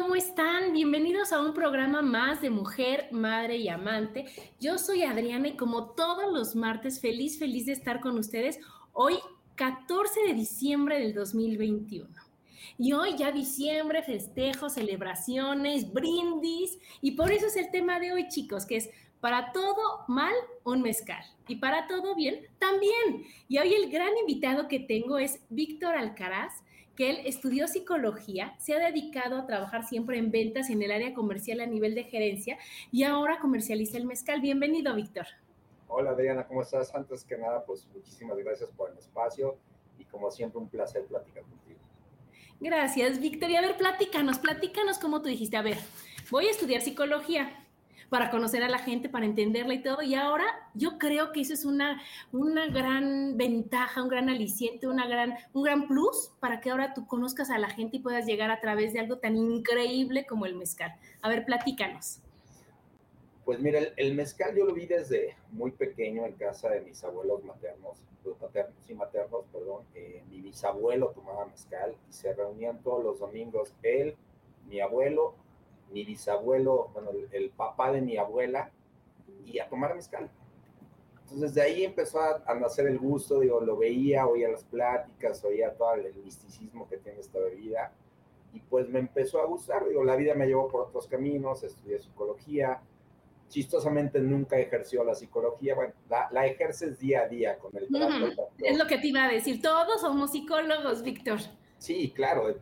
¿Cómo están? Bienvenidos a un programa más de Mujer, Madre y Amante. Yo soy Adriana y como todos los martes, feliz, feliz de estar con ustedes hoy, 14 de diciembre del 2021. Y hoy ya diciembre, festejos, celebraciones, brindis. Y por eso es el tema de hoy, chicos, que es para todo mal, un mezcal. Y para todo bien, también. Y hoy el gran invitado que tengo es Víctor Alcaraz que él estudió psicología, se ha dedicado a trabajar siempre en ventas en el área comercial a nivel de gerencia y ahora comercializa el mezcal. Bienvenido, Víctor. Hola, Adriana, ¿cómo estás? Antes que nada, pues muchísimas gracias por el espacio y como siempre un placer platicar contigo. Gracias, Víctor. Y a ver, platícanos, platícanos cómo tú dijiste, a ver, voy a estudiar psicología para conocer a la gente, para entenderla y todo. Y ahora yo creo que eso es una, una gran ventaja, un gran aliciente, una gran, un gran plus para que ahora tú conozcas a la gente y puedas llegar a través de algo tan increíble como el mezcal. A ver, platícanos. Pues mira, el, mezcal yo lo vi desde muy pequeño en casa de mis abuelos maternos, paternos y maternos, perdón. Eh, mi bisabuelo tomaba mezcal y se reunían todos los domingos él, mi abuelo mi bisabuelo, bueno, el, papá de mi abuela, y a tomar mezcal. Entonces de ahí empezó a, nacer el gusto, digo, lo veía, oía las pláticas, oía todo el misticismo que tiene esta bebida, y pues me empezó a gustar, digo, la vida me llevó por otros caminos, estudié psicología, chistosamente nunca ejerció la psicología, bueno, la, ejerces día a día con el trato. Es lo que te iba a decir, todos somos psicólogos, Víctor. Sí, claro,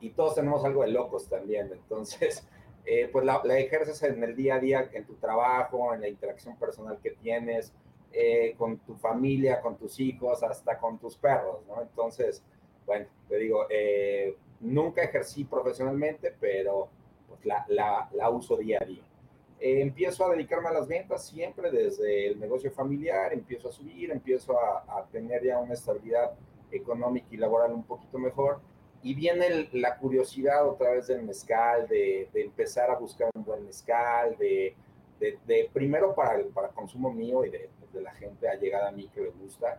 y todos tenemos algo de locos también, entonces eh, pues la, ejerces en el día a día, en tu trabajo, en la interacción personal que tienes, eh, con tu familia, con tus hijos, hasta con tus perros, ¿no? Entonces, bueno, te digo, eh, nunca ejercí profesionalmente, pero pues la, la, uso día a día. empiezo a dedicarme a las ventas siempre desde el negocio familiar, empiezo a subir, empiezo a tener ya una estabilidad económica y laboral un poquito mejor y viene la curiosidad otra vez del mezcal, de, empezar a buscar un buen mezcal, de, de, primero para el para consumo mío y de, la gente allegada a mí que le gusta.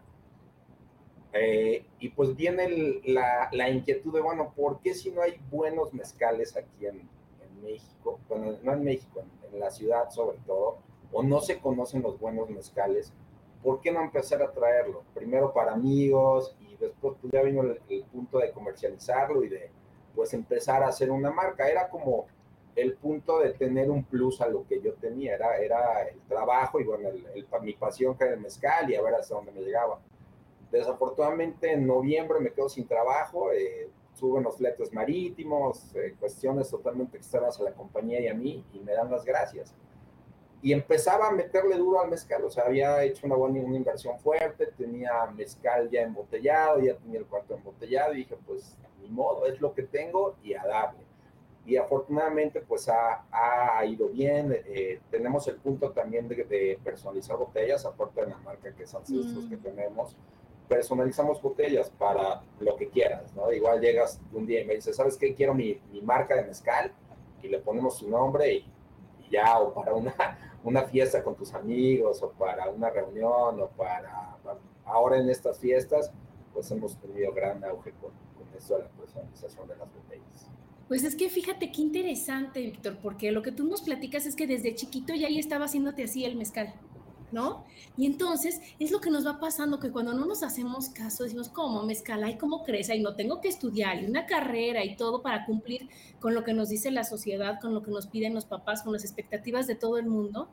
Eh, y pues viene la, la, inquietud de, bueno, ¿por qué si no hay buenos mezcales aquí en, en México? Bueno, no en México, en, en, la ciudad sobre todo, o no se conocen los buenos mezcales, ¿por qué no empezar a traerlo? Primero para amigos y después pues, ya vino el, punto de comercializarlo y de pues empezar a hacer una marca. Era como el punto de tener un plus a lo que yo tenía, era, era el trabajo y bueno, el, mi pasión que era el mezcal y a ver hasta dónde me llegaba. Desafortunadamente en noviembre me quedo sin trabajo, eh, suben los fletes marítimos, eh, cuestiones totalmente externas a la compañía y a mí y me dan las gracias y empezaba a meterle duro al mezcal, o sea, había hecho una buena una inversión fuerte, tenía mezcal ya embotellado, ya tenía el cuarto embotellado y dije, pues ni modo, es lo que tengo y a darle. Y afortunadamente pues ha, ha ido bien, eh, tenemos el punto también de, de, personalizar botellas, aparte de la marca que es Ancestros que mm. tenemos, personalizamos botellas para lo que quieras, ¿no? Igual llegas un día y me dices, ¿sabes qué? Quiero mi, mi marca de mezcal y le ponemos su nombre y ya, o para una, una fiesta con tus amigos, o para una reunión, o para, ahora en estas fiestas, pues hemos tenido gran auge con, con esto de la personalización de las botellas. Pues es que fíjate qué interesante, Víctor, porque lo que tú nos platicas es que desde chiquito ya ahí estaba haciéndote así el mezcal. ¿No? Y entonces es lo que nos va pasando, que cuando no nos hacemos caso, decimos, ¿cómo me escala y cómo crece? Y no tengo que estudiar y una carrera y todo para cumplir con lo que nos dice la sociedad, con lo que nos piden los papás, con las expectativas de todo el mundo.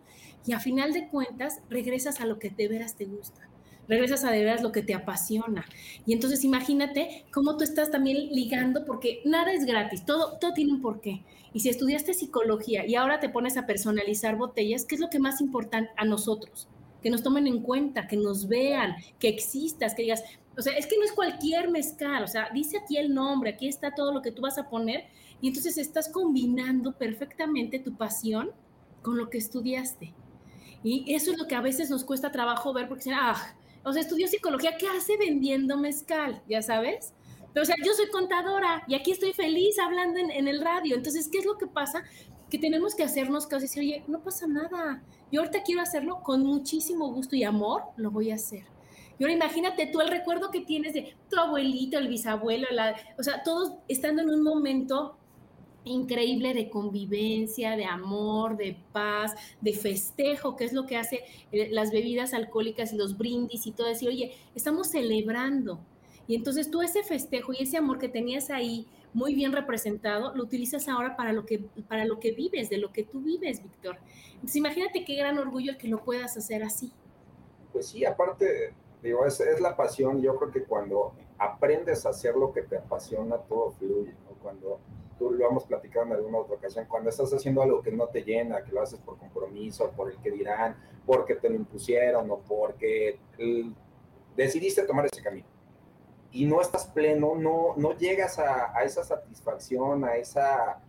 Y a final de cuentas, regresas a lo que de veras te gusta regresas a de veras lo que te apasiona. Y entonces imagínate cómo tú estás también ligando, porque nada es gratis, todo, todo tiene un porqué. Y si estudiaste psicología y ahora te pones a personalizar botellas, ¿qué es lo que más importa a nosotros? Que nos tomen en cuenta, que nos vean, que existas, que digas, o sea, es que no es cualquier mezcal, o sea, dice aquí el nombre, aquí está todo lo que tú vas a poner, y entonces estás combinando perfectamente tu pasión con lo que estudiaste. Y eso es lo que a veces nos cuesta trabajo ver, porque ah, o sea, estudió psicología, ¿qué hace vendiendo mezcal? Ya sabes. Pero, o sea, yo soy contadora y aquí estoy feliz hablando en, el radio. Entonces, ¿qué es lo que pasa? Que tenemos que hacernos caso y decir, oye, no pasa nada. Yo ahorita quiero hacerlo con muchísimo gusto y amor, lo voy a hacer. Y ahora imagínate tú el recuerdo que tienes de tu abuelito, el bisabuelo, la, o sea, todos estando en un momento increíble de convivencia, de amor, de paz, de festejo, que es lo que hace eh, las bebidas alcohólicas y los brindis y todo, decir, oye, estamos celebrando. Y entonces tú ese festejo y ese amor que tenías ahí muy bien representado, lo utilizas ahora para lo que, para lo que vives, de lo que tú vives, Víctor. Entonces imagínate qué gran orgullo que lo puedas hacer así. Pues sí, aparte, digo, es, es la pasión. Yo creo que cuando aprendes a hacer lo que te apasiona, todo fluye, ¿no? Cuando tú lo hemos platicado en alguna otra ocasión, cuando estás haciendo algo que no te llena, que lo haces por compromiso, por el que dirán, porque te lo impusieron o porque decidiste tomar ese camino y no estás pleno, no, no llegas a, a esa satisfacción, a esa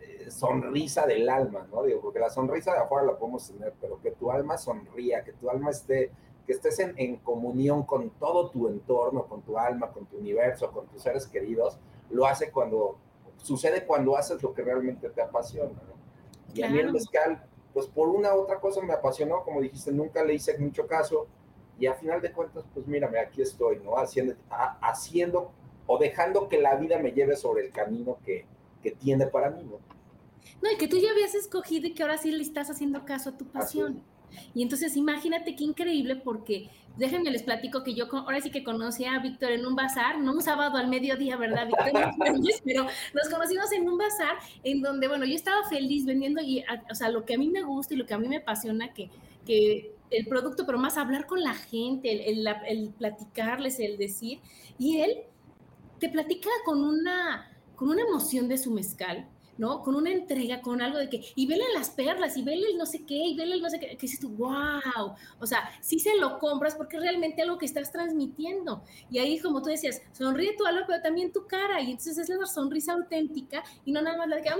eh, sonrisa del alma, ¿no? Digo, porque la sonrisa de afuera la podemos tener, pero que tu alma sonría, que tu alma esté, que estés en, en comunión con todo tu entorno, con tu alma, con tu universo, con tus seres queridos, lo hace cuando sucede cuando haces lo que realmente te apasiona. ¿no? Y a mí el mezcal, pues por una u otra cosa me apasionó, como dijiste, nunca le hice mucho caso. Y a final de cuentas, pues mírame, aquí estoy, ¿no? Haciendo, haciendo o dejando que la vida me lleve sobre el camino que, que tiene para mí, ¿no? No, y que tú ya habías escogido y que ahora sí le estás haciendo caso a tu pasión. Y entonces imagínate qué increíble porque déjenme les platico que yo ahora sí que conocí a Víctor en un bazar, no un sábado al mediodía, ¿verdad, Víctor? Pero nos conocimos en un bazar en donde, bueno, yo estaba feliz vendiendo y, o sea, lo que a mí me gusta y lo que a mí me apasiona, que, que el producto, pero más hablar con la gente, el, el, el platicarles, el decir, y él te platica con una, con una emoción de su mezcal, ¿no? Con una entrega, con algo de que, y vele las perlas, y vele el no sé qué, y vele el no sé qué, que dices tú, wow, o sea, sí se lo compras porque es realmente algo que estás transmitiendo. Y ahí, como tú decías, sonríe tu alma, pero también tu cara, y entonces es la sonrisa auténtica, y no nada más la de que,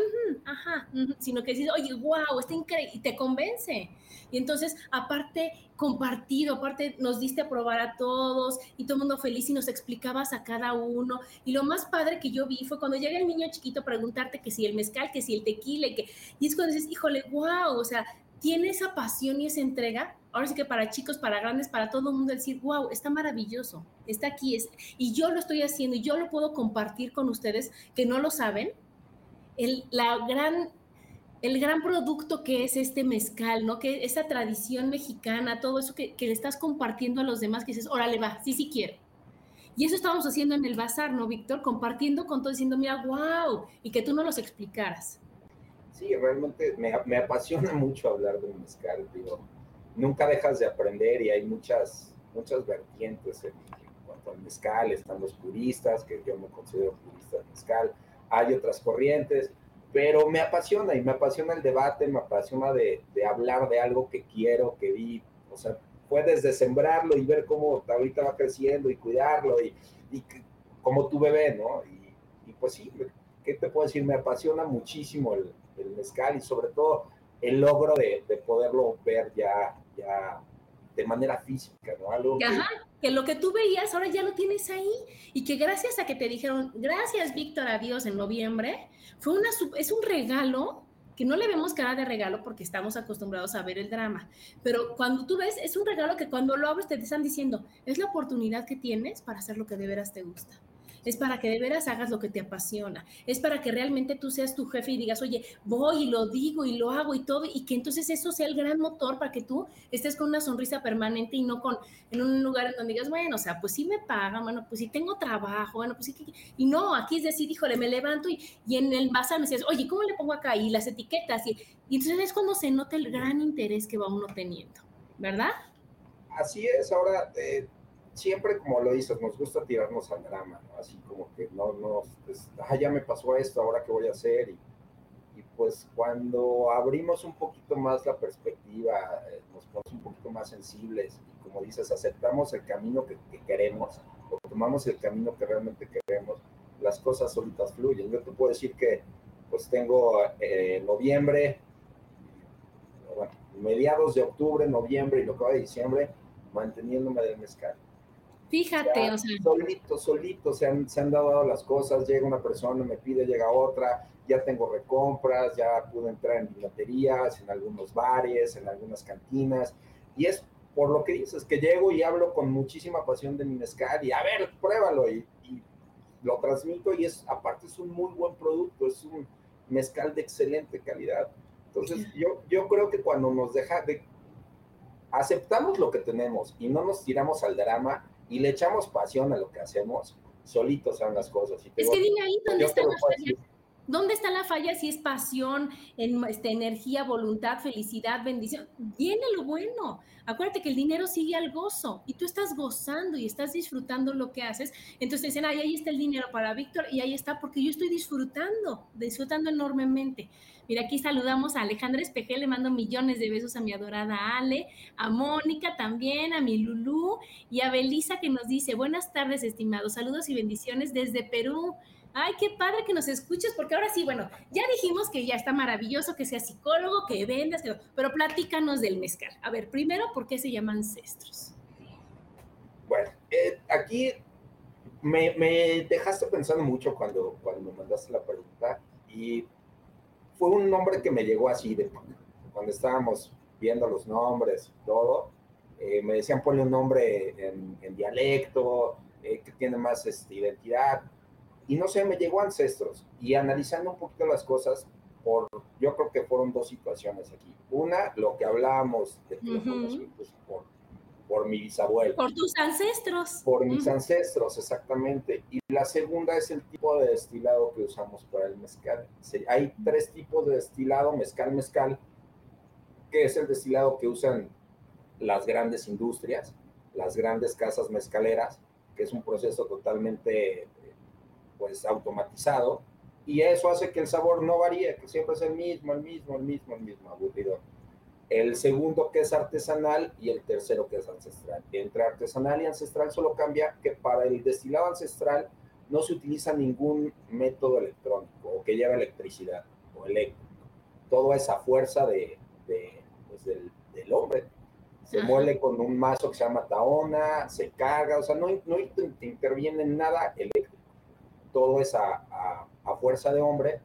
ajá, sino que dices, oye, wow, está increíble, y te convence. Y entonces, aparte, compartido, aparte nos diste a probar a todos y todo el mundo feliz y nos explicabas a cada uno. Y lo más padre que yo vi fue cuando llega el niño chiquito a preguntarte que si el mezcal, que si el tequila, y, que, y es cuando dices, híjole, wow, o sea, tiene esa pasión y esa entrega. Ahora sí que para chicos, para grandes, para todo el mundo decir, wow, está maravilloso, está aquí, es, y yo lo estoy haciendo y yo lo puedo compartir con ustedes que no lo saben. El, la gran el gran producto que es este mezcal, ¿no? Que esa tradición mexicana, todo eso que, le estás compartiendo a los demás, que dices, órale, va, sí, sí quiero. Y eso estábamos haciendo en el bazar, ¿no, Víctor? Compartiendo con todo, diciendo, mira, wow, y que tú no los explicaras. Sí, realmente me, me apasiona mucho hablar de mezcal, digo, nunca dejas de aprender y hay muchas, muchas vertientes en, cuanto al mezcal, están los puristas, que yo me considero purista de mezcal, hay otras corrientes, pero me apasiona y me apasiona el debate, me apasiona de, de, hablar de algo que quiero, que vi, o sea, puedes de sembrarlo y ver cómo ahorita va creciendo y cuidarlo y, y como tu bebé, ¿no? Y, y, pues sí, ¿qué te puedo decir? Me apasiona muchísimo el, el mezcal y sobre todo el logro de, de poderlo ver ya, ya de manera física, ¿no? Algo Ajá, que... lo que tú veías ahora ya lo tienes ahí y que gracias a que te dijeron, gracias Víctor, adiós en noviembre, fue una, es un regalo que no le vemos cara de regalo porque estamos acostumbrados a ver el drama, pero cuando tú ves, es un regalo que cuando lo abres te están diciendo, es la oportunidad que tienes para hacer lo que de veras te gusta. Es para que de veras hagas lo que te apasiona, es para que realmente tú seas tu jefe y digas, oye, voy y lo digo y lo hago y todo, y que entonces eso sea el gran motor para que tú estés con una sonrisa permanente y no con en un lugar en donde digas, bueno, o sea, pues sí me pagan, bueno, pues sí tengo trabajo, bueno, pues sí, y no, aquí es decir, híjole, me levanto y, y en el bazar me dices, oye, ¿cómo le pongo acá? Y las etiquetas, y, y entonces es cuando se nota el gran interés que va uno teniendo, ¿verdad? Así es, ahora... Eh siempre, como lo dices, nos gusta tirarnos al drama. Así como que no, no, pues, ya me pasó esto, ahora qué voy a hacer. Y, pues cuando abrimos un poquito más la perspectiva, eh, nos ponemos un poquito más sensibles y como dices, aceptamos el camino que, queremos o tomamos el camino que realmente queremos, las cosas solitas fluyen. Yo te puedo decir que pues tengo eh, noviembre, mediados de octubre, noviembre y lo que va de diciembre, manteniéndome del mezcal Fíjate, o sea. Solito, solito se han, se han dado las cosas, llega una persona, me pide, llega otra, ya tengo recompras, ya pude entrar en biblioterías, en algunos bares, en algunas cantinas, y es por lo que dices, que llego y hablo con muchísima pasión de mi mezcal y a ver, pruébalo y, y lo transmito y es, aparte es un muy buen producto, es un mezcal de excelente calidad. Entonces, yo, yo creo que cuando nos deja de, aceptamos lo que tenemos y no nos tiramos al drama, y le echamos pasión a lo que hacemos, solitos son las cosas. es que dime ahí dónde está la falla. ¿Dónde está la falla si es pasión, en, este, energía, voluntad, felicidad, bendición? Viene lo bueno. Acuérdate que el dinero sigue al gozo y tú estás gozando y estás disfrutando lo que haces. Entonces dicen, ay, ahí está el dinero para Víctor y ahí está porque yo estoy disfrutando, disfrutando enormemente. Mira, aquí saludamos a Alejandra Espejel, le mando millones de besos a mi adorada Ale, a Mónica también, a mi Lulú y a Belisa que nos dice, buenas tardes, estimados, saludos y bendiciones desde Perú. Ay, qué padre que nos escuches, porque ahora sí, bueno, ya dijimos que ya está maravilloso que seas psicólogo, que vendas, pero platícanos del mezcal. A ver, primero, ¿por qué se llama ancestros? Bueno, eh, aquí me, me, dejaste pensando mucho cuando, cuando me mandaste la pregunta y fue un nombre que me llegó así de cuando estábamos viendo los nombres todo. Eh, me decían ponle un nombre en, dialecto, eh, que tiene más este, identidad. Y no sé, me llegó Ancestros. Y analizando un poquito las cosas, por, yo creo que fueron dos situaciones aquí. Una, lo que hablábamos de pues, por por mi bisabuelo. Por tus ancestros. Por mis ancestros, exactamente. Y la segunda es el tipo de destilado que usamos para el mezcal. hay tres tipos de destilado, mezcal, mezcal, que es el destilado que usan las grandes industrias, las grandes casas mezcaleras, que es un proceso totalmente pues automatizado y eso hace que el sabor no varíe, que siempre es el mismo, el mismo, el mismo, el mismo, aburrido el segundo que es artesanal y el tercero que es ancestral. Entre artesanal y ancestral solo cambia que para el destilado ancestral no se utiliza ningún método electrónico o que lleve electricidad o eléctrico. Todo es a fuerza de, pues del, hombre. Se muele con un mazo que se llama taona, se carga, o sea, no, no interviene en nada eléctrico. Todo es a, a fuerza de hombre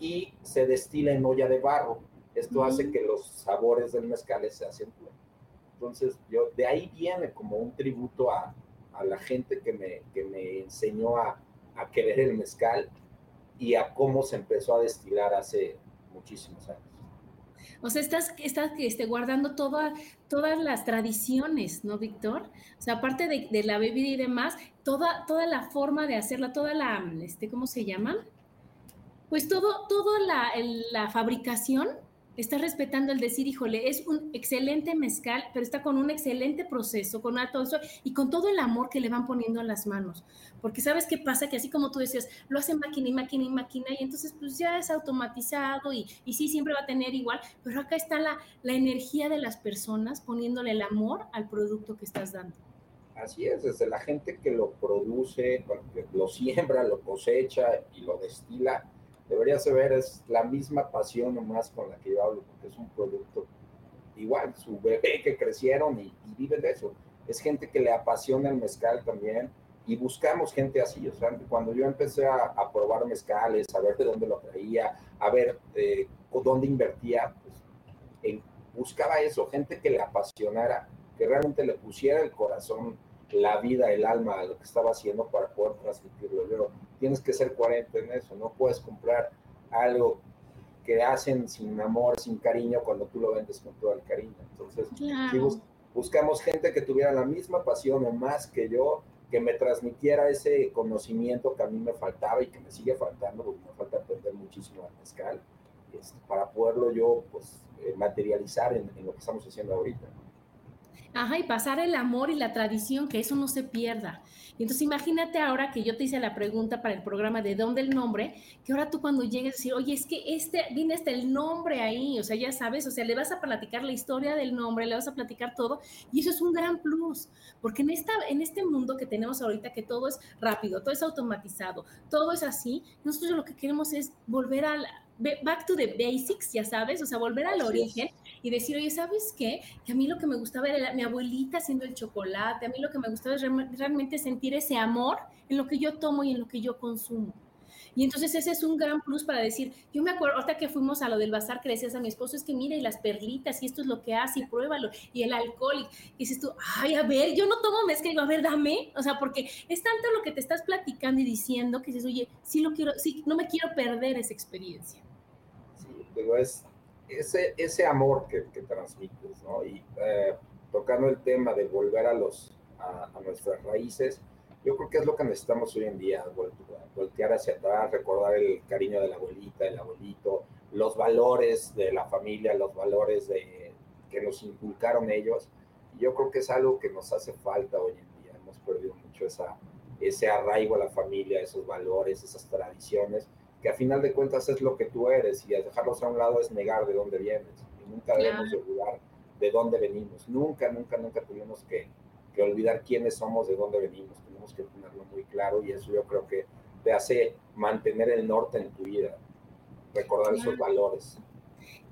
y se destila en olla de barro esto hace que los sabores del mezcal se acentúen. Entonces, yo, de ahí viene como un tributo a, a la gente que me, que me enseñó a, a, querer el mezcal y a cómo se empezó a destilar hace muchísimos años. O sea, estás, estás este, guardando toda, todas las tradiciones, ¿no, Víctor? O sea, aparte de, de, la bebida y demás, toda, toda la forma de hacerla, toda la, este, ¿cómo se llama? Pues todo, toda la, la fabricación está respetando el decir, híjole, es un excelente mezcal, pero está con un excelente proceso, con todo eso y con todo el amor que le van poniendo a las manos. Porque sabes qué pasa, que así como tú decías, lo hacen máquina y máquina y máquina, y entonces pues ya es automatizado y, y sí, siempre va a tener igual, pero acá está la, la energía de las personas poniéndole el amor al producto que estás dando. Así es, desde la gente que lo produce, lo siembra, lo cosecha y lo destila, deberías ver, es la misma pasión nomás con la que yo hablo, porque es un producto igual, su bebé que crecieron y, viven de eso. Es gente que le apasiona el mezcal también y buscamos gente así. O sea, cuando yo empecé a, probar mezcales, a ver de dónde lo traía, a ver eh, dónde invertía, pues buscaba eso, gente que le apasionara, que realmente le pusiera el corazón la vida, el alma lo que estaba haciendo para poder transmitirlo. Pero tienes que ser coherente en eso, no puedes comprar algo que hacen sin amor, sin cariño, cuando tú lo vendes con todo el cariño. Entonces, buscamos gente que tuviera la misma pasión o más que yo, que me transmitiera ese conocimiento que a mí me faltaba y que me sigue faltando, porque me falta aprender muchísimo al mezcal, este, para poderlo yo pues, eh, materializar en, en lo que estamos haciendo ahorita. Ajá, y pasar el amor y la tradición, que eso no se pierda. Y entonces imagínate ahora que yo te hice la pregunta para el programa de dónde el nombre, que ahora tú cuando llegues decir, oye, es que este, viene hasta el nombre ahí, o sea, ya sabes, o sea, le vas a platicar la historia del nombre, le vas a platicar todo, y eso es un gran plus, porque en, esta, en este mundo que tenemos ahorita, que todo es rápido, todo es automatizado, todo es así, nosotros lo que queremos es volver a back to the basics, ya sabes, o sea, volver al origen y decir, oye, ¿sabes qué? Que a mí lo que me gustaba era mi abuelita haciendo el chocolate, a mí lo que me gustaba es realmente sentir ese amor en lo que yo tomo y en lo que yo consumo. Y entonces ese es un gran plus para decir, yo me acuerdo, ahorita que fuimos a lo del bazar, que decías a mi esposo, es que mira, y las perlitas, y esto es lo que hace, y pruébalo, y el alcohol, y dices tú, ay, a ver, yo no tomo mezcla, y a ver, dame, o sea, porque es tanto lo que te estás platicando y diciendo que dices, oye, sí lo quiero, sí, no me quiero perder esa experiencia. Sí, pero es ese, ese amor que, que transmites, ¿no? Y eh, tocando el tema de volver a, los, a, a nuestras raíces, yo creo que es lo que necesitamos hoy en día, voltear hacia atrás, recordar el cariño de la abuelita, del abuelito, los valores de la familia, los valores de, que nos inculcaron ellos. Yo creo que es algo que nos hace falta hoy en día. Hemos perdido mucho esa, ese arraigo a la familia, esos valores, esas tradiciones, que a final de cuentas es lo que tú eres y dejarlos a un lado es negar de dónde vienes. Y nunca debemos olvidar de dónde venimos. Nunca, nunca, nunca tenemos que, que olvidar quiénes somos, de dónde venimos que tenerlo muy claro y eso yo creo que te hace mantener el norte en tu vida, recordar esos valores.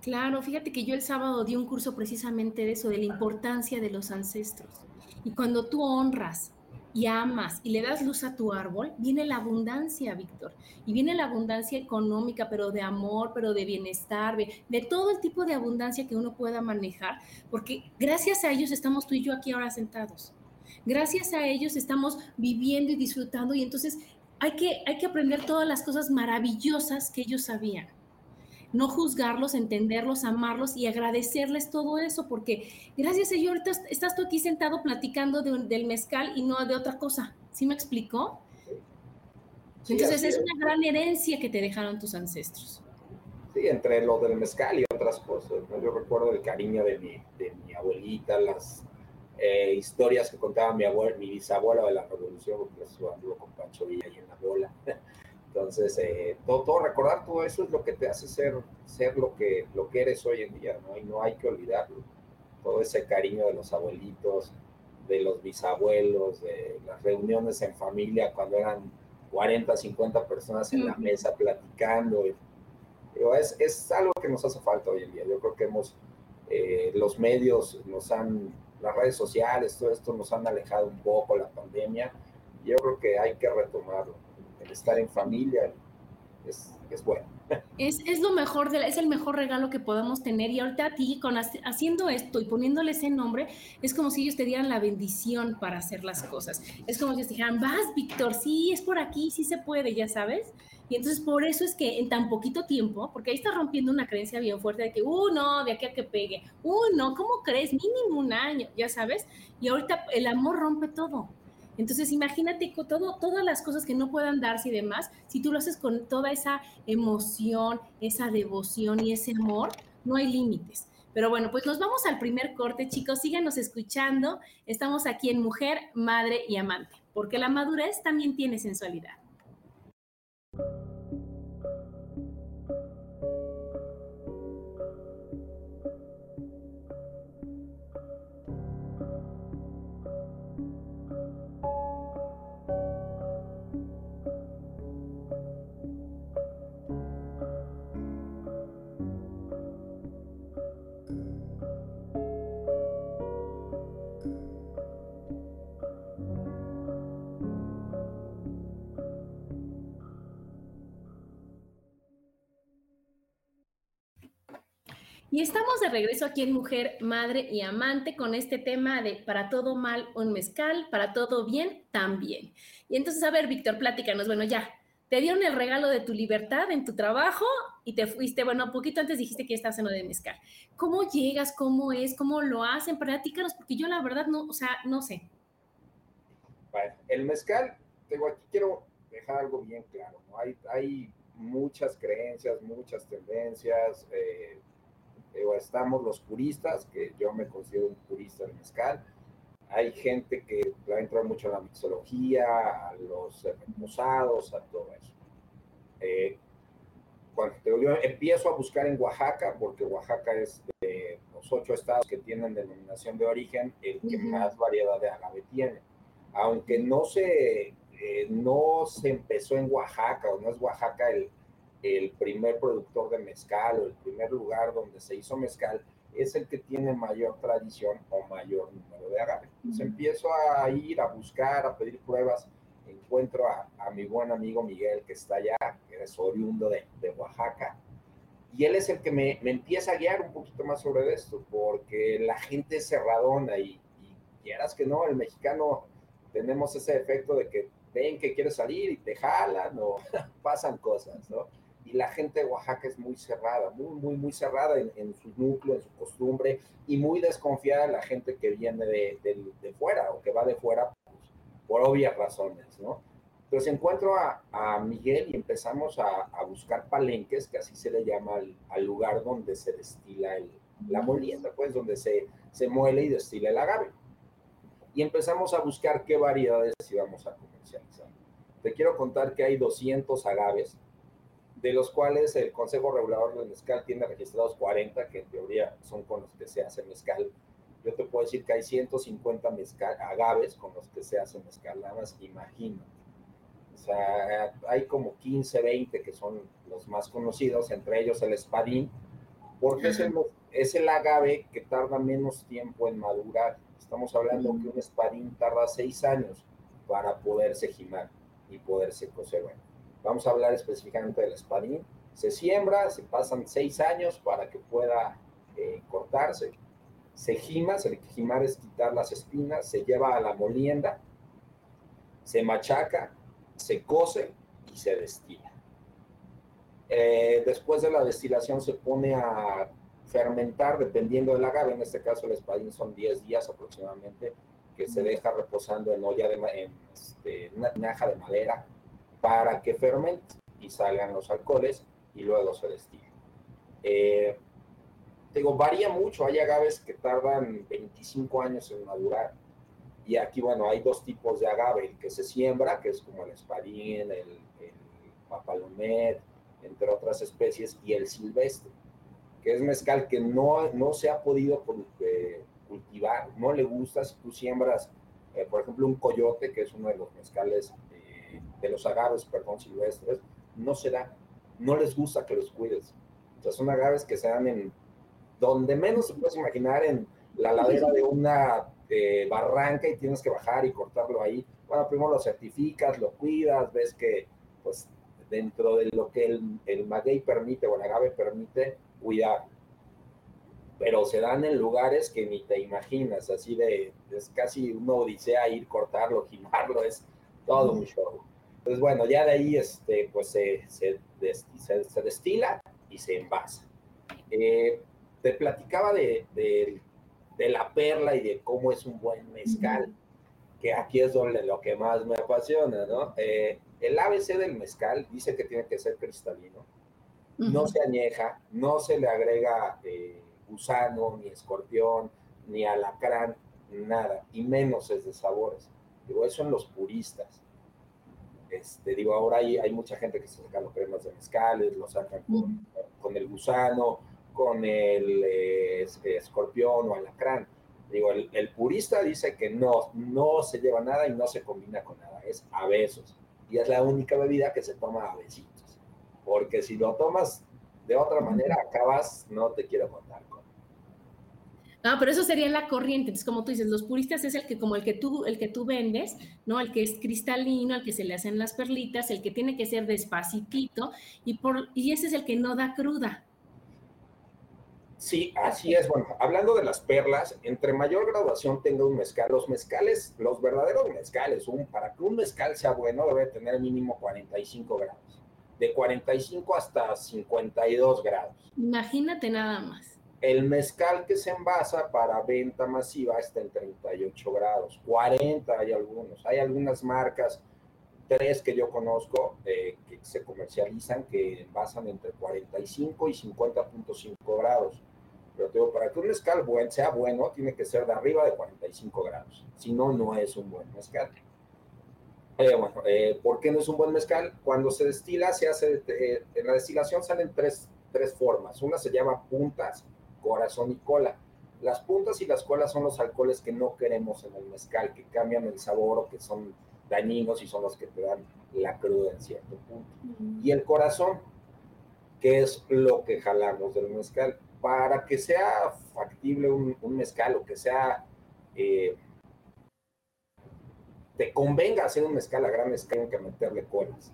Claro, fíjate que yo el sábado di un curso precisamente de eso, de la importancia de los ancestros. Y cuando tú honras y amas y le das luz a tu árbol, viene la abundancia, Víctor. Y viene la abundancia económica, pero de amor, pero de bienestar, de, todo el tipo de abundancia que uno pueda manejar, porque gracias a ellos estamos tú y yo aquí ahora sentados. Gracias a ellos estamos viviendo y disfrutando y entonces hay que, hay que aprender todas las cosas maravillosas que ellos sabían. No juzgarlos, entenderlos, amarlos y agradecerles todo eso, porque gracias a ellos ahorita estás tú aquí sentado platicando del mezcal y no de otra cosa. ¿Sí me explicó? Entonces es una gran herencia que te dejaron tus ancestros. Sí, entre lo del mezcal y otras cosas. Yo recuerdo el cariño de mi, de mi abuelita, las, eh, historias que contaba mi abuelo, mi bisabuelo de la revolución, porque eso anduvo con Pancho Villa ahí en la bola. Entonces, eh, todo, recordar todo eso es lo que te hace ser, ser lo, que, lo que eres hoy en día, ¿no? Y no hay que olvidarlo. Todo ese cariño de los abuelitos, de los bisabuelos, de las reuniones en familia cuando eran 40, 50 personas en la mesa platicando. es, es algo que nos hace falta hoy en día. Yo creo que hemos, eh, los medios nos han las redes sociales, todo esto nos han alejado un poco la pandemia. Yo creo que hay que retomarlo. Estar en familia es, es bueno. Es, es, lo mejor, de es el mejor regalo que podemos tener. Y ahorita a ti, con, haciendo esto y poniéndole ese nombre, es como si ellos te dieran la bendición para hacer las cosas. Es como si ellos dijeran, vas, Víctor, sí, es por aquí, sí se puede, ya sabes. Y entonces por eso es que en tan poquito tiempo, porque ahí está rompiendo una creencia bien fuerte de que, uh, no, de aquí a que pegue, uh, no, ¿cómo crees? Mínimo un año, ya sabes. Y ahorita el amor rompe todo. Entonces imagínate todo, todas las cosas que no puedan darse y demás, si tú lo haces con toda esa emoción, esa devoción y ese amor, no hay límites. Pero bueno, pues nos vamos al primer corte, chicos. Síganos escuchando. Estamos aquí en Mujer, Madre y Amante, porque la madurez también tiene sensualidad. Estamos de regreso aquí en Mujer, Madre y Amante con este tema de para todo mal un mezcal, para todo bien también. Y entonces, a ver, Víctor, pláticanos, bueno, ya, te dieron el regalo de tu libertad en tu trabajo y te fuiste, bueno, poquito antes dijiste que estás en lo de mezcal. ¿Cómo llegas? ¿Cómo es? ¿Cómo lo hacen? Platícanos, porque yo la verdad no, o sea, no sé. Bueno, el mezcal, tengo aquí quiero dejar algo bien claro, ¿no? Hay, hay muchas creencias, muchas tendencias, eh, estamos los puristas, que yo me considero un purista del mezcal. Hay gente que va a entrar mucho a la mixología, a los reposados, a todo eso. Eh, cuando yo empiezo a buscar en Oaxaca, porque Oaxaca es de los ocho estados que tienen denominación de origen, el que más variedad de agave tiene. Aunque no se, eh, no se empezó en Oaxaca, o no es Oaxaca el, el primer productor de mezcal o el primer lugar donde se hizo mezcal es el que tiene mayor tradición o mayor número de agave. Entonces empiezo a ir a buscar, a pedir pruebas, encuentro a, mi buen amigo Miguel que está allá, que es oriundo de, Oaxaca, y él es el que me, empieza a guiar un poquito más sobre esto, porque la gente es cerradona y, y quieras que no, el mexicano tenemos ese efecto de que ven que quieres salir y te jalan o pasan cosas, ¿no? Y la gente de Oaxaca es muy cerrada, muy, muy, muy cerrada en, su núcleo, en su costumbre y muy desconfiada la gente que viene de, de, fuera o que va de fuera pues, por obvias razones, ¿no? Entonces encuentro a, a Miguel y empezamos a, a, buscar palenques, que así se le llama al, lugar donde se destila el, la molienda, pues donde se, se muele y destila el agave. Y empezamos a buscar qué variedades íbamos a comercializar. Te quiero contar que hay 200 agaves de los cuales el Consejo Regulador del Mezcal tiene registrados 40, que en teoría son con los que se hace mezcal. Yo te puedo decir que hay 150 mezcal, agaves con los que se hace mezcal, nada más imagínate. O sea, hay como 15, 20 que son los más conocidos, entre ellos el espadín, porque es el, es el agave que tarda menos tiempo en madurar. Estamos hablando que un espadín tarda 6 años para poderse jimar y poderse cocer. Bueno, Vamos a hablar específicamente del espadín. Se siembra, se pasan seis años para que pueda eh, cortarse. Se gima, se gimar es quitar las espinas, se lleva a la molienda, se machaca, se cose y se destila. Eh, después de la destilación se pone a fermentar dependiendo del agave, en este caso el espadín son 10 días aproximadamente, que se deja reposando en olla de en, este, una tinaja de madera para que fermente y salgan los alcoholes y luego se destile. Eh, digo, varía mucho, hay agaves que tardan 25 años en madurar. Y aquí, bueno, hay dos tipos de agave, el que se siembra, que es como el espadín, el, el papalomet, entre otras especies, y el silvestre, que es mezcal que no, no se ha podido eh, cultivar, no le gusta si tú siembras, eh, por ejemplo, un coyote, que es uno de los mezcales de los agaves, perdón, silvestres, no se da, no les gusta que los cuides. Entonces son agaves que se dan en donde menos se puedes imaginar, en la ladera de una eh, barranca y tienes que bajar y cortarlo ahí. Bueno, primero lo certificas, lo cuidas, ves que pues dentro de lo que el, el maguey permite o el agave permite, cuidar. Pero se dan en lugares que ni te imaginas, así de, es casi una odisea ir, cortarlo, gimarlo, es todo un show. Entonces, bueno, ya de ahí este, pues se, se, se, destila y se envasa. Eh, te platicaba de, de, de, la perla y de cómo es un buen mezcal, que aquí es donde lo que más me apasiona, ¿no? Eh, el ABC del mezcal dice que tiene que ser cristalino, no se añeja, no se le agrega eh, gusano, ni escorpión, ni alacrán, nada, y menos es de sabores. Digo, eso en los puristas este, digo, ahora hay, hay mucha gente que se saca los cremas de mezcales, lo sacan con, el gusano, con el eh, escorpión o alacrán. Digo, el, el, purista dice que no, no se lleva nada y no se combina con nada, es a besos. Y es la única bebida que se toma a besitos. Porque si lo tomas de otra manera, acabas, no te quiero contar no, pero eso sería la corriente. Entonces, como tú dices, los puristas es el que, como el que tú, el que tú vendes, ¿no? El que es cristalino, el que se le hacen las perlitas, el que tiene que ser despacitito, y por, y ese es el que no da cruda. Sí, así es. Bueno, hablando de las perlas, entre mayor graduación tenga un mezcal, los mezcales, los verdaderos mezcales, un, para que un mezcal sea bueno debe tener mínimo 45 grados, de 45 hasta 52 grados. Imagínate nada más. El mezcal que se envasa para venta masiva está en 38 grados, 40 hay algunos, hay algunas marcas, tres que yo conozco eh, que se comercializan que envasan entre 45 y 50.5 grados pero digo, para que un mezcal buen, sea bueno, tiene que ser de arriba de 45 grados. Si no, no es un buen mezcal. Eh, bueno, eh, ¿por qué no es un buen mezcal? Cuando se destila, se hace, eh, en la destilación salen tres, tres formas. Una se llama puntas, corazón y cola. Las puntas y las colas son los alcoholes que no queremos en el mezcal, que cambian el sabor o que son dañinos y son los que te dan la cruda en cierto punto. Y el corazón, que es lo que jalamos del mezcal para que sea factible un, mezcal o que sea, eh, te convenga hacer un mezcal a gran escala, que meterle colas.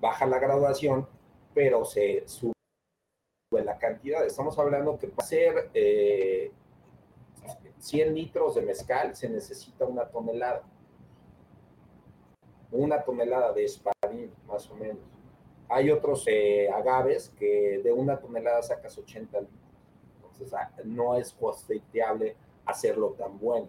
Baja la graduación, pero se sube cantidad. Estamos hablando que para hacer 100 eh, litros de mezcal se necesita una tonelada. Una tonelada de espadín, más o menos. Hay otros eh, agaves que de una tonelada sacas 80 litros no es costeable hacerlo tan bueno.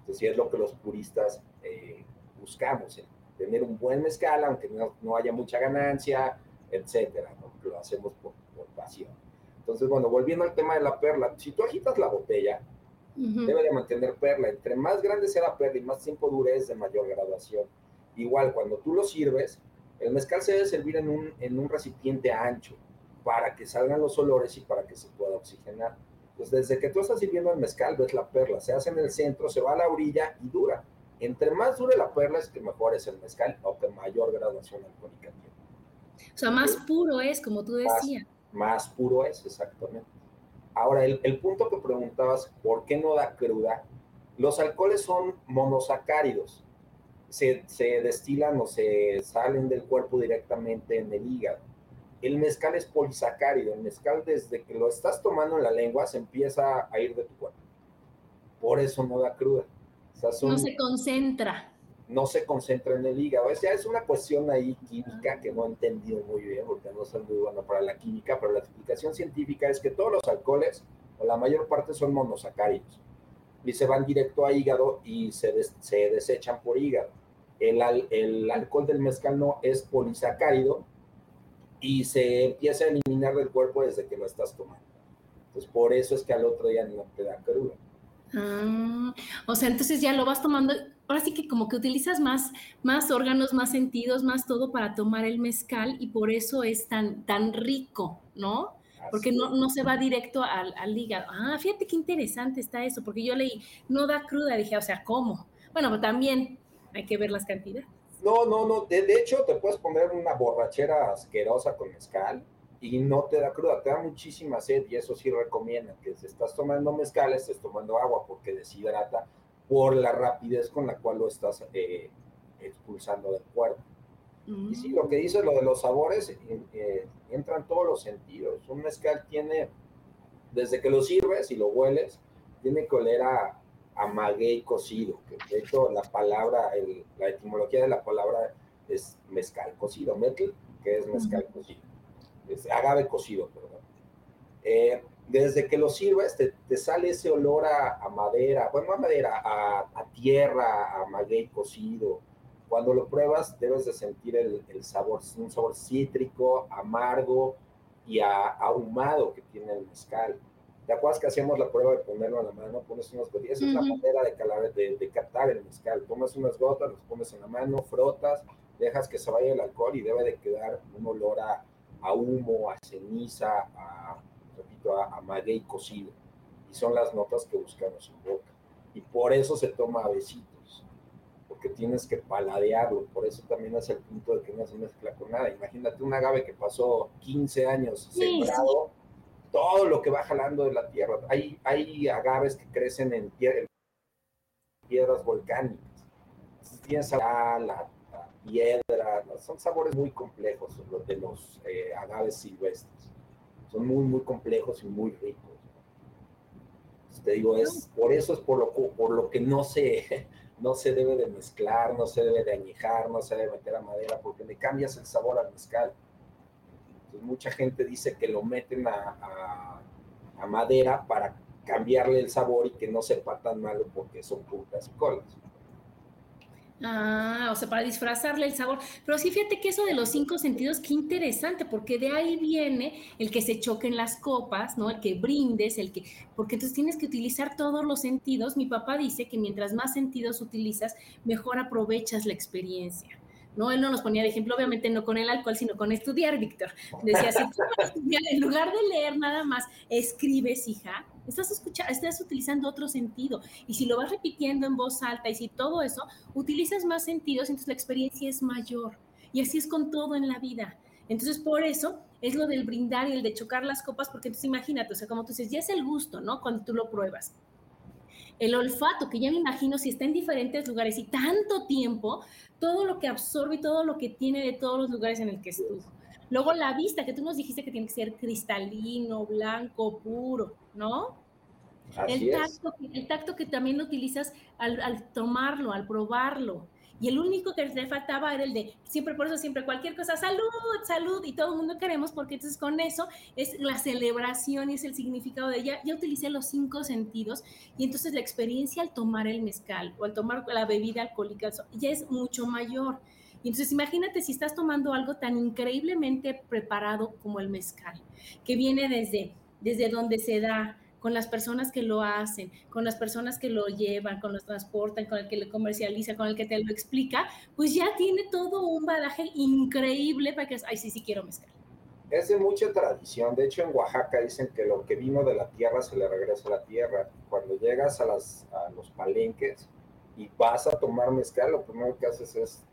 Entonces, es lo que los puristas eh, buscamos, tener un buen mezcal, aunque no, haya mucha ganancia, etcétera, lo hacemos por, pasión. Entonces, bueno, volviendo al tema de la perla, si tú agitas la botella, debe de mantener perla. Entre más grande sea la perla y más tiempo dure, es de mayor graduación. Igual, cuando tú lo sirves, el mezcal se debe servir en un, en un recipiente ancho para que salgan los olores y para que se pueda oxigenar. Pues desde que tú estás sirviendo el mezcal, ves la perla, se hace en el centro, se va a la orilla y dura. Entre más dure la perla es que mejor es el mezcal o que mayor graduación alcohólica tiene. O sea, más puro es, como tú decías. Más, puro es, exactamente. Ahora, el, el, punto que preguntabas, ¿por qué no da cruda? Los alcoholes son monosacáridos. Se, se destilan o se salen del cuerpo directamente en el hígado el mezcal es polisacárido. El mezcal, desde que lo estás tomando en la lengua, se empieza a ir de tu cuerpo. Por eso no da cruda. no se concentra. No se concentra en el hígado. Es, es una cuestión ahí química que no he entendido muy bien, porque no soy muy bueno para la química, pero la explicación científica es que todos los alcoholes, o la mayor parte, son monosacáridos. Y se van directo a hígado y se, se desechan por hígado. El, el alcohol del mezcal no es polisacárido, y se empieza a eliminar del cuerpo desde que lo estás tomando. Entonces, por eso es que al otro día no te da cruda. Ah, o sea, entonces ya lo vas tomando, ahora sí que como que utilizas más, más órganos, más sentidos, más todo para tomar el mezcal y por eso es tan, tan rico, ¿no? porque no, no, se va directo al, al, hígado. Ah, fíjate qué interesante está eso, porque yo leí, no da cruda, dije, o sea, ¿cómo? Bueno, pues también hay que ver las cantidades. No, no, no. De, hecho, te puedes poner una borrachera asquerosa con mezcal y no te da cruda, te da muchísima sed y eso sí recomienda que si estás tomando mezcal, estés tomando agua porque deshidrata por la rapidez con la cual lo estás eh, expulsando del cuerpo. Y sí, lo que dice lo de los sabores, eh, eh, entran todos los sentidos. Un mezcal tiene, desde que lo sirves y lo hueles, tiene que oler a, amaguey cocido, que de hecho la palabra, la etimología de la palabra es mezcal cocido, metl, que es mezcal cocido, es agave cocido, perdón. Eh, desde que lo sirves, te, sale ese olor a, madera, bueno, a madera, a, tierra, a maguey cocido. Cuando lo pruebas, debes de sentir el, el sabor, un sabor cítrico, amargo y ahumado que tiene el mezcal. ¿Te acuerdas que hacíamos la prueba de ponerlo en la mano? Pones unas gotitas, es la manera de, calar, de, de, captar el mezcal. Tomas unas gotas, las pones en la mano, frotas, dejas que se vaya el alcohol y debe de quedar un olor a, a humo, a ceniza, a, repito, a, a maguey cocido. Y son las notas que buscamos en boca. Y por eso se toma a besitos, porque tienes que paladearlo. Por eso también es el punto de que no se mezcla con nada. Imagínate un agave que pasó 15 años sembrado todo lo que va jalando de la tierra. Hay, hay agaves que crecen en, piedras volcánicas. Tienes la, la, piedra, son sabores muy complejos los de los eh, agaves silvestres. Son muy, muy complejos y muy ricos. te digo, es, por eso es por lo, por lo que no se, no se debe de mezclar, no se debe de añejar, no se debe meter a madera, porque le cambias el sabor al mezcal. Entonces, mucha gente dice que lo meten a, a, madera para cambiarle el sabor y que no sepa tan malo porque son putas colas. Ah, o sea, para disfrazarle el sabor. Pero sí, fíjate que eso de los cinco sentidos, qué interesante, porque de ahí viene el que se choquen las copas, ¿no? El que brindes, el que, porque entonces tienes que utilizar todos los sentidos. Mi papá dice que mientras más sentidos utilizas, mejor aprovechas la experiencia. ¿no? Él no nos ponía de ejemplo, obviamente no con el alcohol, sino con estudiar, Víctor. Decía, si tú estudiar, en lugar de leer nada más, escribes, hija, estás, escuchando, estás utilizando otro sentido. Y si lo vas repitiendo en voz alta y si todo eso, utilizas más sentidos, entonces la experiencia es mayor. Y así es con todo en la vida. Entonces, por eso es lo del brindar y el de chocar las copas, porque entonces imagínate, o sea, como tú dices, ya es el gusto, ¿no? Cuando tú lo pruebas el olfato, que ya me imagino si está en diferentes lugares y tanto tiempo, todo lo que absorbe y todo lo que tiene de todos los lugares en el que estuvo. Luego la vista, que tú nos dijiste que tiene que ser cristalino, blanco, puro, ¿no? el, tacto, el tacto que también utilizas al tomarlo, al probarlo. Y el único que le faltaba era el de, siempre por eso, siempre cualquier cosa, salud, salud, y todo el mundo queremos, porque entonces con eso es la celebración y es el significado de ella. Ya utilicé los cinco sentidos y entonces la experiencia al tomar el mezcal o al tomar la bebida alcohólica ya es mucho mayor. Y entonces imagínate si estás tomando algo tan increíblemente preparado como el mezcal, que viene desde, desde donde se da, con las personas que lo hacen, con las personas que lo llevan, con los transportan, con el que lo comercializa, con el que te lo explica, pues ya tiene todo un badaje increíble para que, ay, sí, sí quiero mezcal. Es de mucha tradición. De hecho, en Oaxaca dicen que lo que vino de la tierra se le regresa a la tierra. Cuando llegas a, las, a los palenques y vas a tomar mezcal, lo primero que haces es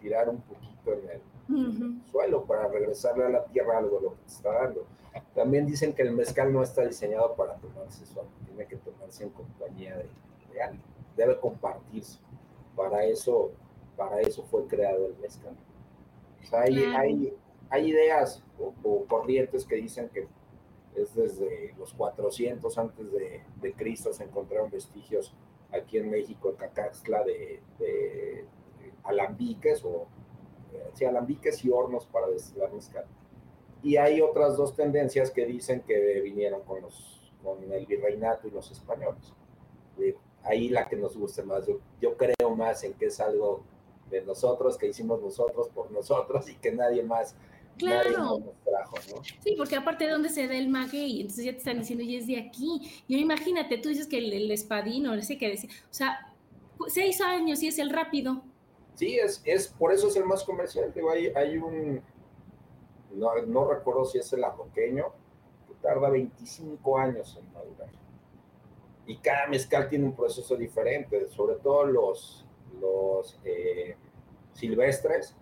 tirar un poquito en el suelo para regresarle a la tierra algo de lo que te está dando también dicen que el mezcal no está diseñado para tomarse solo, tiene que tomarse en compañía de, alguien, debe compartirse. Para eso, para eso fue creado el mezcal. hay, hay, hay, ideas o, corrientes que dicen que es desde los 400 antes de, Cristo se encontraron vestigios aquí en México, en Cacaxtla, de, alambiques o eh, alambiques y hornos para destilar mezcal. Y hay otras dos tendencias que dicen que vinieron con, los, con el virreinato y los españoles. Ahí la que nos guste más. Yo, creo más en que es algo de nosotros, que hicimos nosotros por nosotros y que nadie más Claro. Nos trajo, ¿no? Sí, porque aparte de dónde se da el maguey, entonces ya te están diciendo, y es de aquí. Y imagínate, tú dices que el, espadino, no sé qué decir, o sea, seis años y es el rápido. Sí, es, es por eso es el más comercial. Digo, hay, hay un, no, recuerdo si es el arroqueño, que tarda 25 años en madurar. Y cada mezcal tiene un proceso diferente, sobre todo los, los eh, silvestres.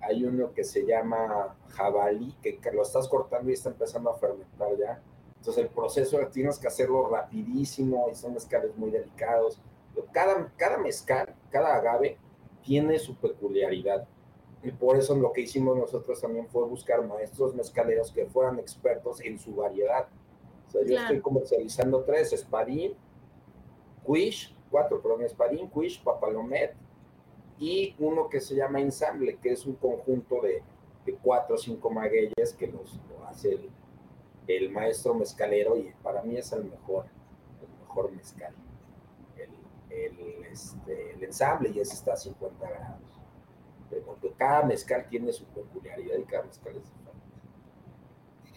Hay uno que se llama jabalí, que, lo estás cortando y está empezando a fermentar ya. Entonces el proceso tienes que hacerlo rapidísimo y son mezcales muy delicados. Cada, cada mezcal, cada agave tiene su peculiaridad. Y por eso lo que hicimos nosotros también fue buscar maestros mezcaleros que fueran expertos en su variedad. O sea, yo estoy comercializando tres, Espadín, Quish, cuatro, perdón, Espadín, Quish, Papalomet y uno que se llama Ensamble, que es un conjunto de, de cuatro o cinco magueyes que los, lo hace el, maestro mezcalero y para mí es el mejor, el mejor mezcal. El, este, el ensamble y ese está a 50 grados porque cada mezcal tiene su peculiaridad y cada mezcal es diferente.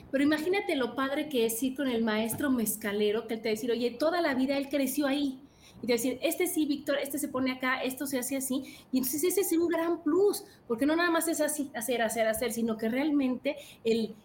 Pero imagínate lo padre que es ir con el maestro mezcalero, que él te decir, oye, toda la vida él creció ahí. Y te decir, este sí, Víctor, este se pone acá, esto se hace así. Y entonces ese es un gran plus, porque no nada más es así, hacer, hacer, hacer, sino que realmente el,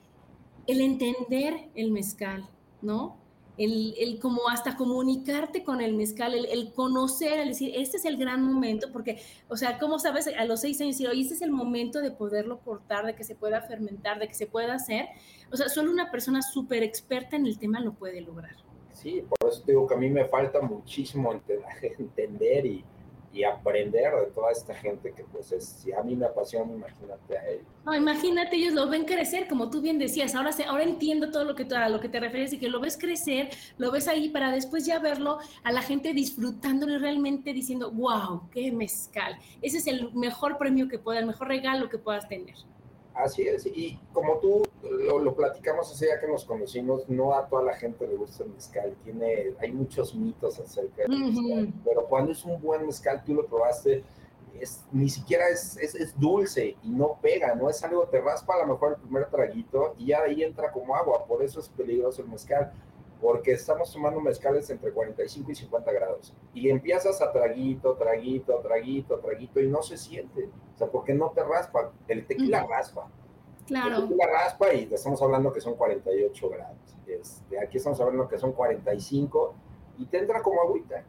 el entender el mezcal, ¿no? El, como hasta comunicarte con el mezcal, el, conocer, el decir, este es el gran momento, porque, o sea, ¿cómo sabes a los seis años decir, oye, este es el momento de poderlo cortar, de que se pueda fermentar, de que se pueda hacer? O sea, solo una persona súper experta en el tema lo puede lograr. Sí, por eso digo que a mí me falta muchísimo entender y, y aprender de toda esta gente que pues es, si a mí me apasiona, imagínate a ellos. No, imagínate, ellos lo ven crecer, como tú bien decías, ahora, se, ahora entiendo todo lo que, a lo que te refieres y que lo ves crecer, lo ves ahí para después ya verlo a la gente disfrutándolo y realmente diciendo, wow, qué mezcal. Ese es el mejor premio que puedas, el mejor regalo que puedas tener. Así es, y como tú lo, platicamos ese día que nos conocimos, no a toda la gente le gusta el mezcal, tiene, hay muchos mitos acerca del mezcal, pero cuando es un buen mezcal, tú lo probaste, es, ni siquiera es, es, es, dulce y no pega, no es algo, te raspa a lo mejor el primer traguito y ya de ahí entra como agua, por eso es peligroso el mezcal porque estamos tomando mezcales entre 45 y 50 grados. Y empiezas a traguito, traguito, traguito, traguito, y no se siente. O sea, porque no te raspa. El tequila raspa. Claro. El tequila raspa y estamos hablando que son 48 grados. Este, aquí estamos hablando que son 45 y te entra como agüita.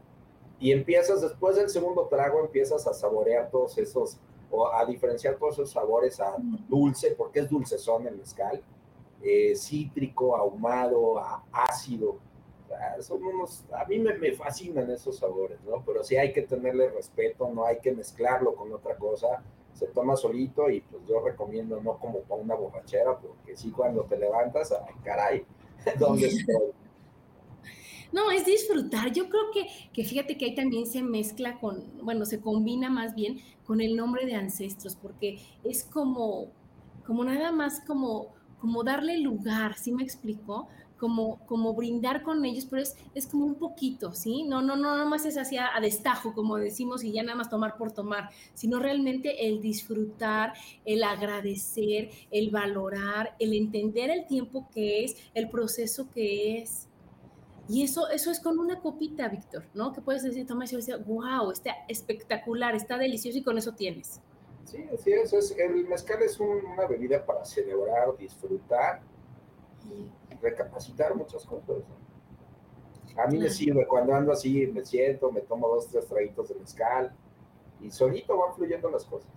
Y empiezas, después del segundo trago, empiezas a saborear todos esos, o a diferenciar todos esos sabores a dulce, porque es dulcezón el mezcal eh, cítrico, ahumado, ácido. son unos, a mí me, fascinan esos sabores, ¿no? Pero sí hay que tenerle respeto, no hay que mezclarlo con otra cosa. Se toma solito y pues yo recomiendo no como para una borrachera, porque sí cuando te levantas, ay, caray, ¿dónde estoy? No, es disfrutar. Yo creo que, que fíjate que ahí también se mezcla con, bueno, se combina más bien con el nombre de ancestros, porque es como, como nada más como como darle lugar, ¿sí me explicó? Como, como brindar con ellos, pero es, es como un poquito, ¿sí? No, no, no, más es así a, destajo, como decimos, y ya nada más tomar por tomar, sino realmente el disfrutar, el agradecer, el valorar, el entender el tiempo que es, el proceso que es. Y eso, eso es con una copita, Víctor, ¿no? Que puedes decir, toma y decir, wow, está espectacular, está delicioso y con eso tienes. Sí, así es. el mezcal es una bebida para celebrar, disfrutar y recapacitar muchas cosas. A mí me sirve, cuando ando así, me siento, me tomo dos, tres traguitos de mezcal y solito van fluyendo las cosas.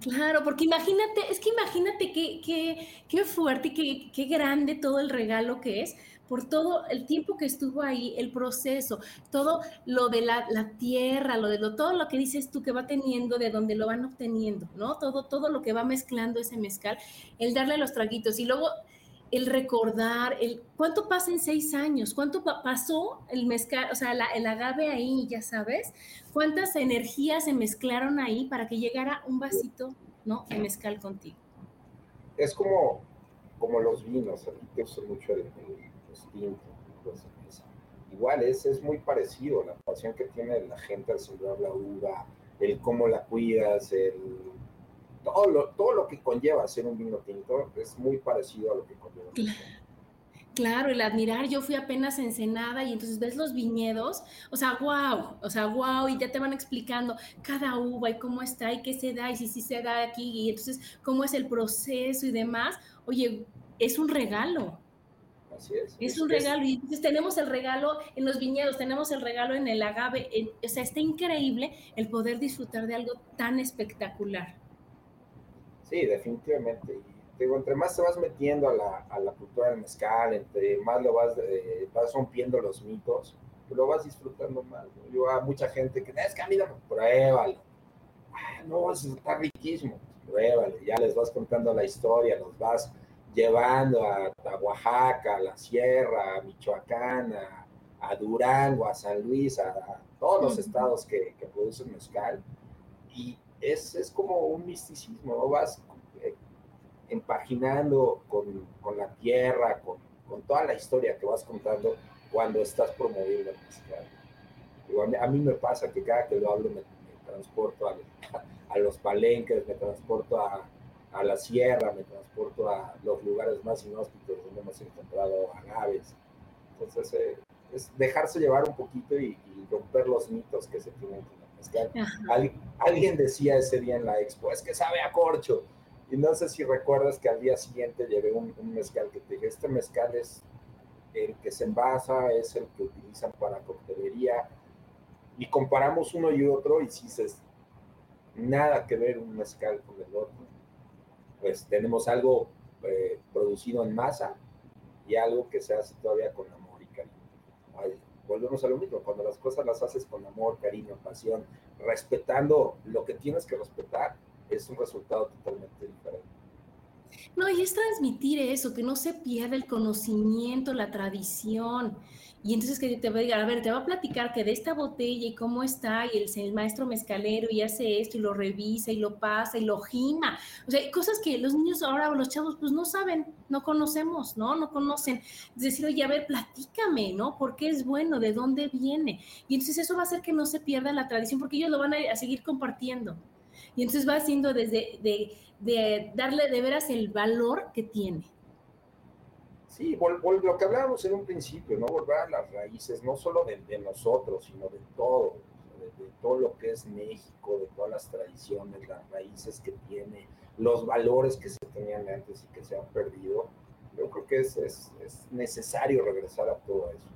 Claro, porque imagínate, es que imagínate qué, qué, qué fuerte y qué, qué grande todo el regalo que es por todo el tiempo que estuvo ahí, el proceso, todo lo de la, tierra, lo de lo, todo lo que dices tú que va teniendo, de donde lo van obteniendo, ¿no? Todo, todo lo que va mezclando ese mezcal, el darle los traguitos y luego el recordar, el cuánto pasa en seis años, cuánto pasó el mezcal, o sea, el agave ahí, ya sabes, cuántas energías se mezclaron ahí para que llegara un vasito, ¿no? De mezcal contigo. Es como, como los vinos, a mí te mucho el, pues, igual es, es muy parecido la pasión que tiene la gente al sembrar la uva, el cómo la cuidas, el, todo, lo, todo lo que conlleva hacer un vino tinto es muy parecido a lo que conlleva. Claro. el admirar, yo fui apenas en Ensenada y entonces ves los viñedos, o sea, wow, o sea, wow, y ya te van explicando cada uva y cómo está y qué se da y si sí se da aquí y entonces cómo es el proceso y demás. Oye, es un regalo, es. un regalo. Y entonces tenemos el regalo en los viñedos, tenemos el regalo en el agave. o sea, está increíble el poder disfrutar de algo tan espectacular. Sí, definitivamente. Y digo, entre más te vas metiendo a la, a la cultura del mezcal, entre más lo vas, eh, vas rompiendo los mitos, lo vas disfrutando más. Yo a mucha gente que, es que mira, pruébalo. Ah, no, está riquísimo. Pruébalo. Ya les vas contando la historia, los vas llevando a, Oaxaca, a la Sierra, a Michoacán, a, Durango, a San Luis, a, todos los estados que, producen mezcal. Y es, es, como un misticismo, ¿no? Vas eh, empaginando con, con, la tierra, con, con, toda la historia que vas contando cuando estás promoviendo el mezcal. a, mí, me pasa que cada que lo hablo me, transporto a, a los palenques, me transporto a, a la sierra, me transporto a los lugares más inhóspitos donde hemos encontrado agaves. Entonces, eh, es dejarse llevar un poquito y, romper los mitos que se tienen con el mezcal. alguien decía ese día en la expo, es que sabe a corcho. Y no sé si recuerdas que al día siguiente llevé un, mezcal que te dije, este mezcal es el que se envasa, es el que utilizan para coctelería. Y comparamos uno y otro y dices, nada que ver un mezcal con el otro pues tenemos algo eh, producido en masa y algo que se hace todavía con amor y cariño. volvemos a lo mismo, cuando las cosas las haces con amor, cariño, pasión, respetando lo que tienes que respetar, es un resultado totalmente diferente. No, y es transmitir eso, que no se pierda el conocimiento, la tradición. Y entonces que te va a decir, a ver, te va a platicar que de esta botella y cómo está, y el, maestro mezcalero y hace esto y lo revisa y lo pasa y lo gima. O sea, cosas que los niños ahora o los chavos pues no saben, no conocemos, ¿no? No conocen. Es decir, oye, a ver, platícame, ¿no? ¿Por qué es bueno? ¿De dónde viene? Y entonces eso va a hacer que no se pierda la tradición porque ellos lo van a, seguir compartiendo. Y entonces va haciendo desde de, de darle de veras el valor que tiene. Sí, lo que hablábamos en un principio, ¿no? Volver a las raíces, no solo de, nosotros, sino de todo, de, todo lo que es México, de todas las tradiciones, las raíces que tiene, los valores que se tenían antes y que se han perdido. Yo creo que es, es, necesario regresar a todo eso.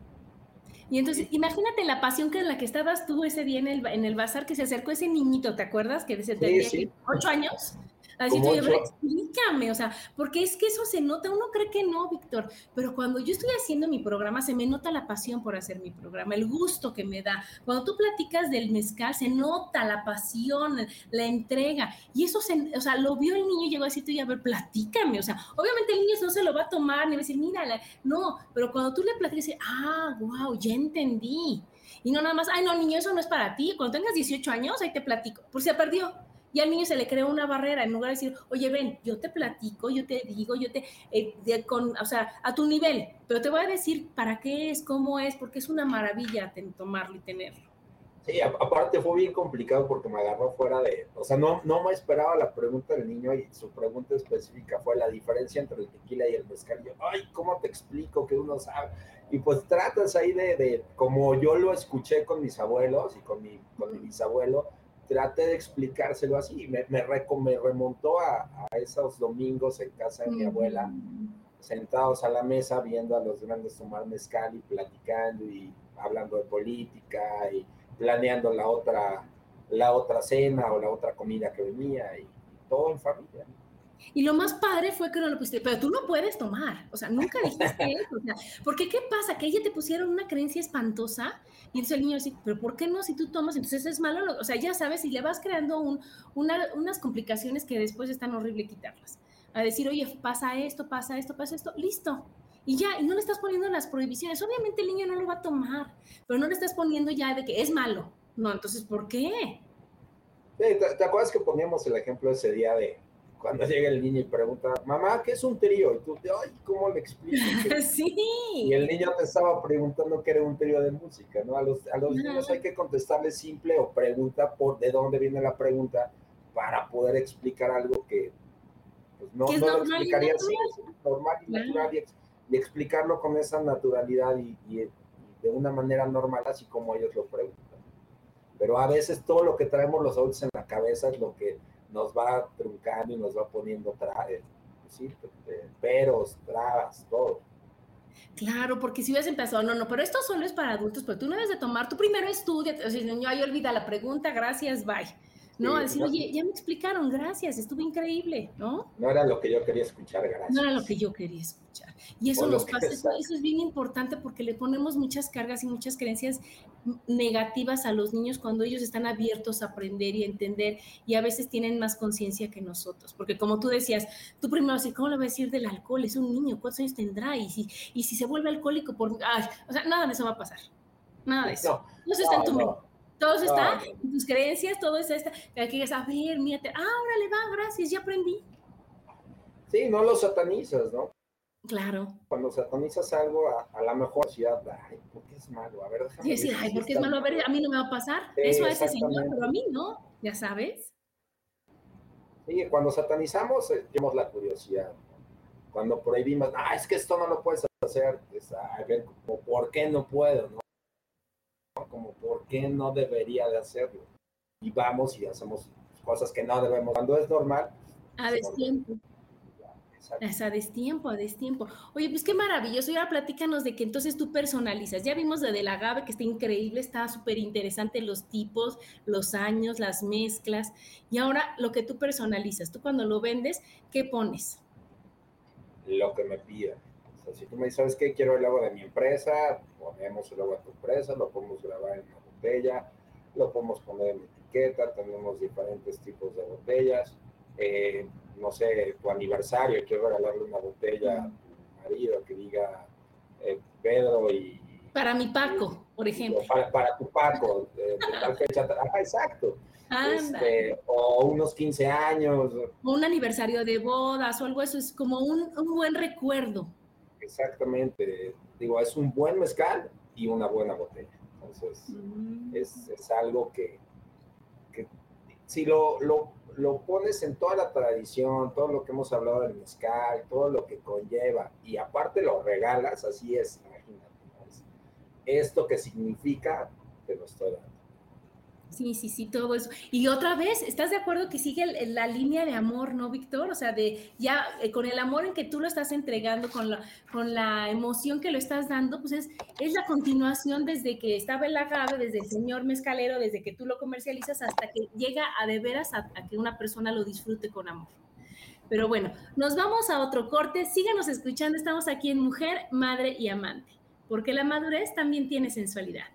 Y entonces, imagínate la pasión que en la que estabas tú ese día en el, en el bazar que se acercó ese niñito, ¿te acuerdas? Que desde sí, ocho años. Así tú, explícame, o sea, porque es que eso se nota, uno cree que no, Víctor, pero cuando yo estoy haciendo mi programa, se me nota la pasión por hacer mi programa, el gusto que me da. Cuando tú platicas del mezcal, se nota la pasión, la entrega, y eso, se, o sea, lo vio el niño y llegó a decirte, oye, a ver, platícame, o sea, obviamente el niño no se lo va a tomar, ni va a decir, mira, no, pero cuando tú le platicas, dice, ah, wow, ya entendí. Y no nada más, ay, no, niño, eso no es para ti. Cuando tengas 18 años, ahí te platico. Por si se perdió y al niño se le crea una barrera en lugar de decir, oye, ven, yo te platico, yo te digo, yo te, eh, con, o sea, a tu nivel, pero te voy a decir para qué es, cómo es, porque es una maravilla tomarlo y tenerlo. Sí, aparte fue bien complicado porque me agarró fuera de, o sea, no, no me esperaba la pregunta del niño y su pregunta específica fue la diferencia entre el tequila y el mezcal. Yo, ay, ¿cómo te explico que uno sabe? Y pues tratas ahí de, de como yo lo escuché con mis abuelos y con mi, con mi bisabuelo, traté de explicárselo así. Me, me, me remontó a, esos domingos en casa de mi abuela, sentados a la mesa viendo a los grandes tomar mezcal y platicando y hablando de política y planeando la otra, la otra cena o la otra comida que venía y, todo en familia. Y lo más padre fue que no lo pusiste, pero tú no puedes tomar, o sea, nunca dijiste eso, o sea, porque ¿qué pasa? Que ella te pusieron una creencia espantosa y entonces el niño dice, pero ¿por qué no? Si tú tomas, entonces es malo, o sea, ya sabes, y le vas creando un, unas complicaciones que después es tan horrible quitarlas. A decir, oye, pasa esto, pasa esto, pasa esto, listo. Y ya, y no le estás poniendo las prohibiciones. Obviamente el niño no lo va a tomar, pero no le estás poniendo ya de que es malo. No, entonces, ¿por qué? ¿te, ¿Te acuerdas que poníamos el ejemplo ese día de, cuando llega el niño y pregunta, mamá, ¿qué es un trío? Y tú, ay, ¿cómo le explico? sí. Y el niño te estaba preguntando qué era un trío de música, ¿no? A los, a los niños hay que contestarle simple o pregunta por de dónde viene la pregunta para poder explicar algo que pues, no, no lo explicaría así, normal y natural, y, explicarlo con esa naturalidad y, y de una manera normal, así como ellos lo preguntan. Pero a veces todo lo que traemos los adultos en la cabeza es lo que nos va truncando y nos va poniendo tra eh, sí, eh, peros, trabas, todo. Claro, porque si hubieras empezado, no, no, pero esto solo es para adultos, pero tú no debes de tomar, tú primero estudia, o sea, niño, ahí olvida la pregunta, gracias, bye. ¿No? decir, oye, ya me explicaron, gracias, estuvo increíble, ¿no? No era lo que yo quería escuchar, gracias. No era lo que yo quería escuchar. Y eso nos pasa, eso, es bien importante porque le ponemos muchas cargas y muchas creencias negativas a los niños cuando ellos están abiertos a aprender y a entender y a veces tienen más conciencia que nosotros. Porque como tú decías, tú primero así, ¿cómo le voy a decir del alcohol? Es un niño, ¿cuántos años tendrá? Y si, y si se vuelve alcohólico por... o sea, nada de eso va a pasar. Nada de eso. No, eso está en tu mente todo está en tus creencias, todo es esta, que digas, a ver, mírate, ah, órale, va, gracias, ya aprendí. Sí, no lo satanizas, ¿no? Claro. Cuando satanizas algo, a, a la mejor ciudad, ay, ¿por qué es malo? A ver, déjame. Sí, sí, ay, ¿por qué es malo? A ver, a mí no me va a pasar. Eso a ese señor, pero a mí no, ya sabes. Sí, cuando satanizamos, eh, tenemos la curiosidad. Cuando prohibimos, ah, es que esto no lo puedes hacer, es, a ver, ¿por qué no puedo? ¿no? Como por qué no debería de hacerlo. Y vamos y hacemos cosas que no debemos. Cuando es normal. A destiempo. Es a destiempo, a destiempo. Oye, pues qué maravilloso. Y ahora platícanos de que entonces tú personalizas. Ya vimos de, del agave, que está increíble, está súper interesante los tipos, los años, las mezclas. Y ahora lo que tú personalizas. Tú cuando lo vendes, ¿qué pones? Lo que me pidan. Si tú me dices, ¿sabes qué? Quiero el logo de mi empresa, ponemos el logo de tu empresa, lo podemos grabar en una botella, lo podemos poner en etiqueta, tenemos diferentes tipos de botellas. Eh, no sé, tu aniversario, quiero regalarle una botella a tu marido que diga eh, Pedro y... Para mi Paco, por ejemplo. Para, tu Paco, de, tal fecha. Ah, exacto. Este, o unos 15 años. O un aniversario de bodas o algo eso, es como un, un buen recuerdo. Exactamente. Digo, es un buen mezcal y una buena botella. Entonces, mm. es, es, algo que, que si lo, lo, lo, pones en toda la tradición, todo lo que hemos hablado del mezcal, todo lo que conlleva, y aparte lo regalas, así es, imagínate. Esto que significa, te lo estoy dando. Sí, sí, sí, todo eso. Y otra vez, ¿estás de acuerdo que sigue la línea de amor, no, Víctor? O sea, de ya eh, con el amor en que tú lo estás entregando, con la, con la emoción que lo estás dando, pues es, es la continuación desde que estaba el agave, desde el señor mezcalero, desde que tú lo comercializas hasta que llega a de veras a, que una persona lo disfrute con amor. Pero bueno, nos vamos a otro corte. Síganos escuchando, estamos aquí en Mujer, Madre y Amante, porque la madurez también tiene sensualidad.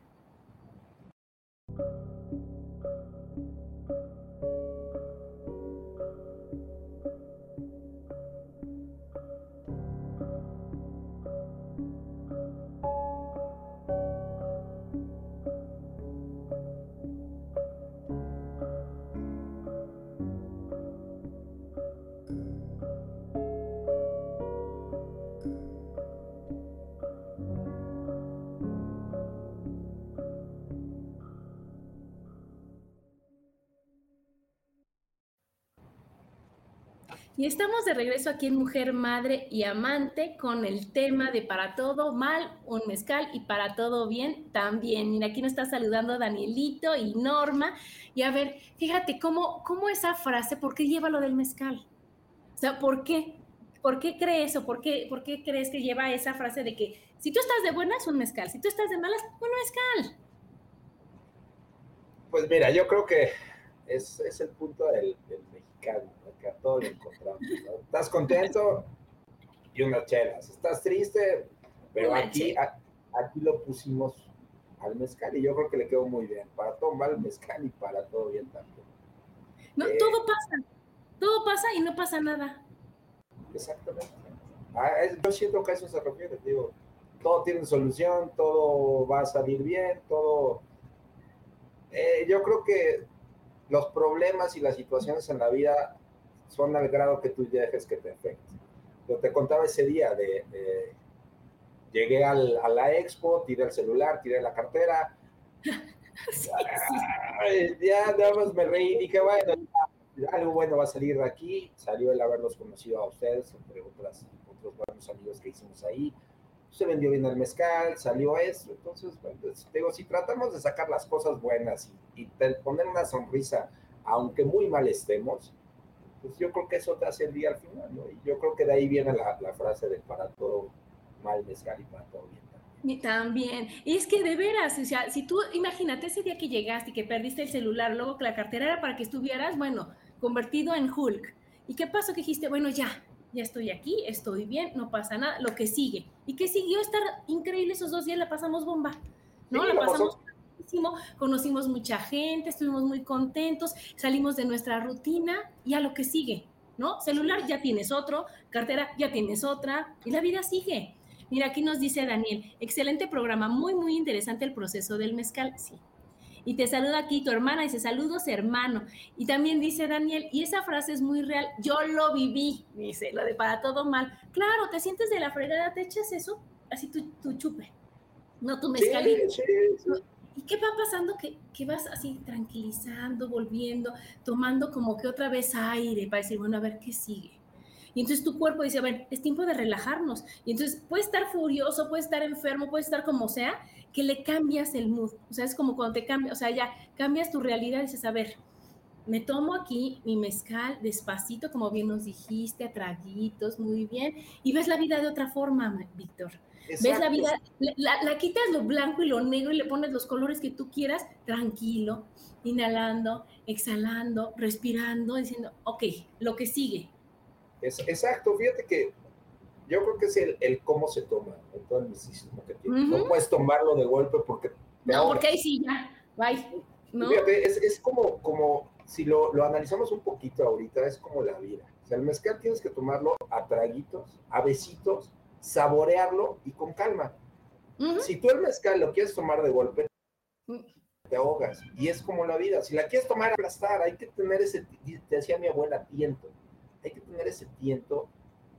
Y estamos de regreso aquí en Mujer, Madre y Amante con el tema de para todo mal, un mezcal y para todo bien también. Mira, aquí nos está saludando Danielito y Norma. Y a ver, fíjate cómo, cómo esa frase, ¿por qué lleva lo del mezcal? O sea, ¿por qué? ¿Por qué crees o por qué, por qué crees que lleva esa frase de que si tú estás de buenas, un mezcal, si tú estás de malas, un mezcal? Pues mira, yo creo que es, es el punto del, del mexicano que a todos lo encontramos. Estás contento y unas chelas. Estás triste, pero aquí, aquí lo pusimos al mezcal y yo creo que le quedó muy bien. Para todo mal mezcal y para todo bien también. No, eh, todo pasa. Todo pasa y no pasa nada. Exactamente. Ah, yo siento que a eso se refiere, digo, todo tiene solución, todo va a salir bien, todo... Eh, yo creo que los problemas y las situaciones en la vida son al grado que tú dejes que te afecten. Yo te contaba ese día de, llegué al, a la expo, tiré el celular, tiré la cartera. Ya nada más me reí y dije, bueno, algo bueno va a salir de aquí. Salió el haberlos conocido a ustedes, entre otras, otros buenos amigos que hicimos ahí. Se vendió bien el mezcal, salió eso. Entonces, pues, digo, si tratamos de sacar las cosas buenas y, y poner una sonrisa, aunque muy mal estemos, pues yo creo que eso te hace el día al final, ¿no? Y yo creo que de ahí viene la, la frase de para todo mal mezcal y para todo bien. Y también, y es que de veras, o sea, si tú, imagínate ese día que llegaste y que perdiste el celular, luego que la cartera era para que estuvieras, bueno, convertido en Hulk. ¿Y qué pasó? Que dijiste, bueno, ya, ya estoy aquí, estoy bien, no pasa nada, lo que sigue. ¿Y qué siguió? Estar increíble esos dos días, la pasamos bomba, ¿no? la pasamos conocimos mucha gente, estuvimos muy contentos, salimos de nuestra rutina y a lo que sigue, ¿no? Celular ya tienes otro, cartera ya tienes otra y la vida sigue. Mira, aquí nos dice Daniel, excelente programa, muy, muy interesante el proceso del mezcal, sí. Y te saluda aquí tu hermana, dice saludos hermano. Y también dice Daniel, y esa frase es muy real, yo lo viví, dice, lo de para todo mal. Claro, te sientes de la fregada, te echas eso, así tu, chupe, no tu mezcal. ¿Y qué va pasando? Que, que, vas así tranquilizando, volviendo, tomando como que otra vez aire para decir, bueno, a ver qué sigue. Y entonces tu cuerpo dice, a ver, es tiempo de relajarnos. Y entonces puede estar furioso, puede estar enfermo, puede estar como sea, que le cambias el mood. O sea, es como cuando te cambias, o sea, ya cambias tu realidad y dices, a ver, me tomo aquí mi mezcal despacito, como bien nos dijiste, a traguitos, muy bien, y ves la vida de otra forma, Víctor. Ves la vida, la, quitas lo blanco y lo negro y le pones los colores que tú quieras, tranquilo, inhalando, exhalando, respirando, diciendo, ok, lo que sigue. Es, exacto, fíjate que yo creo que es el, cómo se toma, en todo el misticismo que tiene. No puedes tomarlo de golpe porque... No, porque ahí sí, ya, bye. Fíjate, es, es, como, como, si lo, lo, analizamos un poquito ahorita, es como la vida. O sea, el mezcal tienes que tomarlo a traguitos, a besitos, saborearlo y con calma. Si tú el mezcal lo quieres tomar de golpe, te ahogas. Y es como la vida. Si la quieres tomar aplastar, hay que tener ese, te decía mi abuela, tiento. Hay que tener ese tiento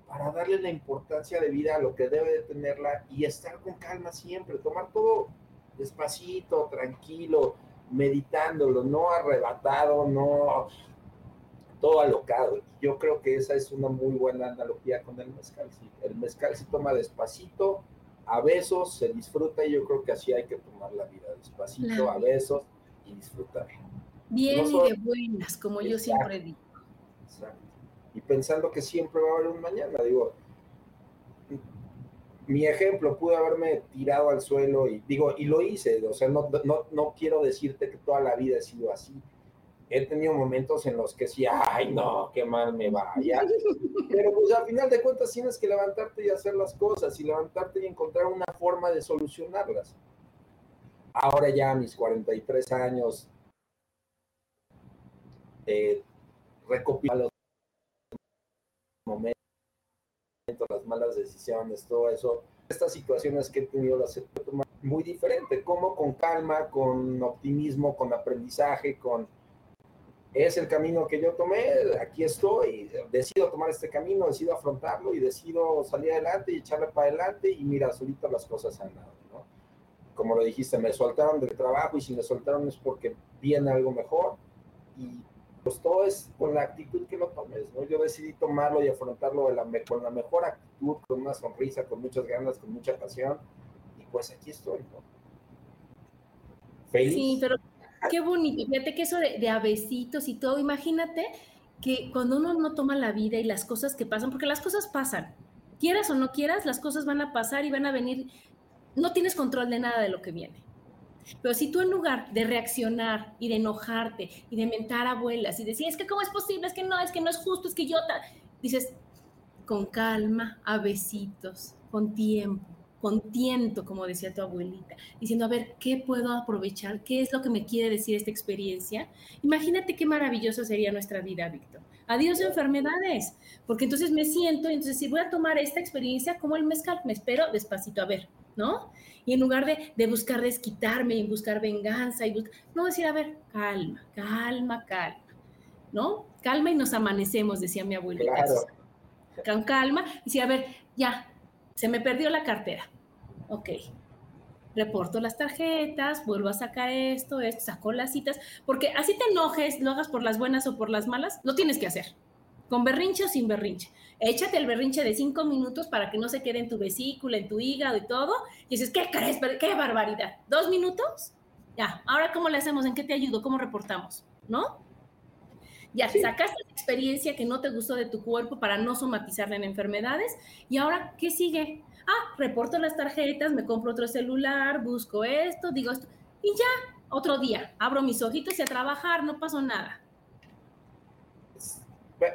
para darle la importancia de vida a lo que debe de tenerla y estar con calma siempre, tomar todo despacito, tranquilo, meditándolo, no arrebatado, no todo alocado. Yo creo que esa es una muy buena analogía con el mezcal. El mezcal se toma despacito, a besos, se disfruta y yo creo que así hay que tomar la vida, despacito, a besos y disfrutar. Bien y de buenas, como yo siempre digo. Exacto y pensando que siempre va a haber un mañana. Digo, mi ejemplo, pude haberme tirado al suelo y digo, y lo hice, o sea, no, no, no quiero decirte que toda la vida he sido así. He tenido momentos en los que sí, ay, no, qué mal me vaya. Pero pues al final de cuentas tienes que levantarte y hacer las cosas y levantarte y encontrar una forma de solucionarlas. Ahora ya a mis 43 años, eh, recopilando momentos, las malas decisiones, todo eso. Estas situaciones que he tenido las he tomado muy diferente, como con calma, con optimismo, con aprendizaje, con es el camino que yo tomé, aquí estoy, decido tomar este camino, decido afrontarlo y decido salir adelante y echarle para adelante y mira, solito las cosas han dado, ¿no? Como lo dijiste, me soltaron del trabajo y si me soltaron es porque viene algo mejor y pues todo es con la actitud que lo tomes, ¿no? Yo decidí tomarlo y afrontarlo con la mejor actitud, con una sonrisa, con muchas ganas, con mucha pasión, y pues aquí estoy. Feliz. Sí, pero qué bonito, fíjate que eso de, de abecitos y todo, imagínate que cuando uno no toma la vida y las cosas que pasan, porque las cosas pasan, quieras o no quieras, las cosas van a pasar y van a venir, no tienes control de nada de lo que viene. Pero si tú en lugar de reaccionar y de enojarte y de mentar abuelas y decir, es que cómo es posible, es que no, es que no es justo, es que yo, dices, con calma, a besitos, con tiempo, con tiento, como decía tu abuelita, diciendo, a ver, ¿qué puedo aprovechar? ¿Qué es lo que me quiere decir esta experiencia? Imagínate qué maravillosa sería nuestra vida, Víctor. Adiós enfermedades, porque entonces me siento, entonces si voy a tomar esta experiencia como el mezcal, me espero despacito, a ver, ¿no? Y en lugar de, de buscar desquitarme y buscar venganza, y no decir, a ver, calma, calma, calma, ¿no? Calma y nos amanecemos, decía mi abuelita. Claro. Con calma, decir, a ver, ya, se me perdió la cartera. Ok. Reporto las tarjetas, vuelvo a sacar esto, esto, saco las citas, porque así te enojes, lo hagas por las buenas o por las malas, lo tienes que hacer con berrinche o sin berrinche. Échate el berrinche de cinco minutos para que no se quede en tu vesícula, en tu hígado y todo. Y dices, ¿qué crees? ¿Qué barbaridad? ¿Dos minutos? Ya, ahora ¿cómo le hacemos? ¿En qué te ayudo? ¿Cómo reportamos? ¿No? Ya, sacaste la experiencia que no te gustó de tu cuerpo para no somatizarla en enfermedades. Y ahora, ¿qué sigue? Ah, reporto las tarjetas, me compro otro celular, busco esto, digo esto. Y ya, otro día, abro mis ojitos y a trabajar, no pasó nada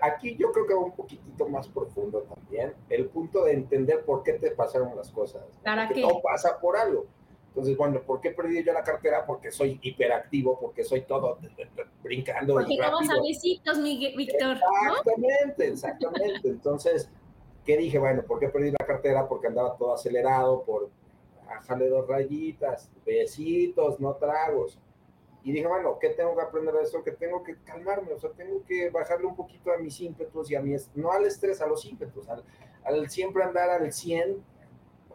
aquí yo creo que va un poquitito más profundo también, el punto de entender por qué te pasaron las cosas. ¿Para qué? todo pasa por algo. Entonces, bueno, ¿por qué perdí yo la cartera? Porque soy hiperactivo, porque soy todo brincando. Porque vamos a besitos, Víctor. Exactamente, exactamente. Entonces, ¿qué dije? Bueno, ¿por qué perdí la cartera? Porque andaba todo acelerado, por bajarle dos rayitas, besitos, no tragos. Y dije, bueno, ¿qué tengo que aprender de eso? Que tengo que calmarme, o sea, tengo que bajarle un poquito a mis ímpetus y a mi, no al estrés, a los ímpetus, al, siempre andar al 100,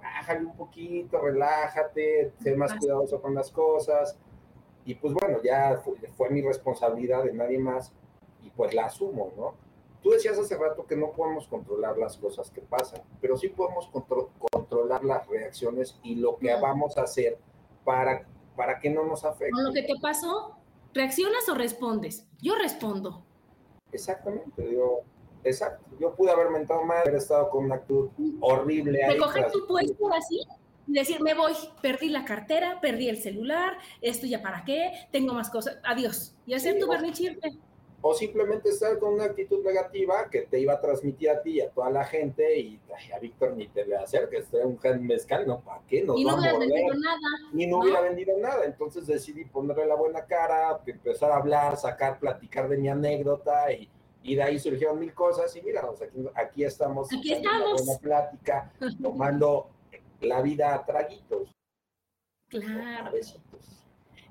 bájale un poquito, relájate, sé más cuidadoso con las cosas. Y pues bueno, ya fue, mi responsabilidad de nadie más y pues la asumo, ¿no? Tú decías hace rato que no podemos controlar las cosas que pasan, pero sí podemos controlar las reacciones y lo que vamos a hacer para para que no nos afecte. Con lo que te pasó, ¿reaccionas o respondes? Yo respondo. Exactamente, digo, exacto. Yo pude haber mentado mal, haber estado con una actitud horrible. Recoger tu puesto así y decir, me voy, perdí la cartera, perdí el celular, esto ya para qué, tengo más cosas, adiós. Y hacer tu berrinche o simplemente estar con una actitud negativa que te iba a transmitir a ti y a toda la gente y a Víctor ni te le acerques, trae un gen mezcal, no, ¿para qué? Nos y no hubiera vendido nada. Y no, hubiera vendido nada, entonces decidí ponerle la buena cara, empezar a hablar, sacar, platicar de mi anécdota y, y de ahí surgieron mil cosas y mira, aquí, aquí estamos, aquí estamos. Una plática, tomando la vida a traguitos. Claro.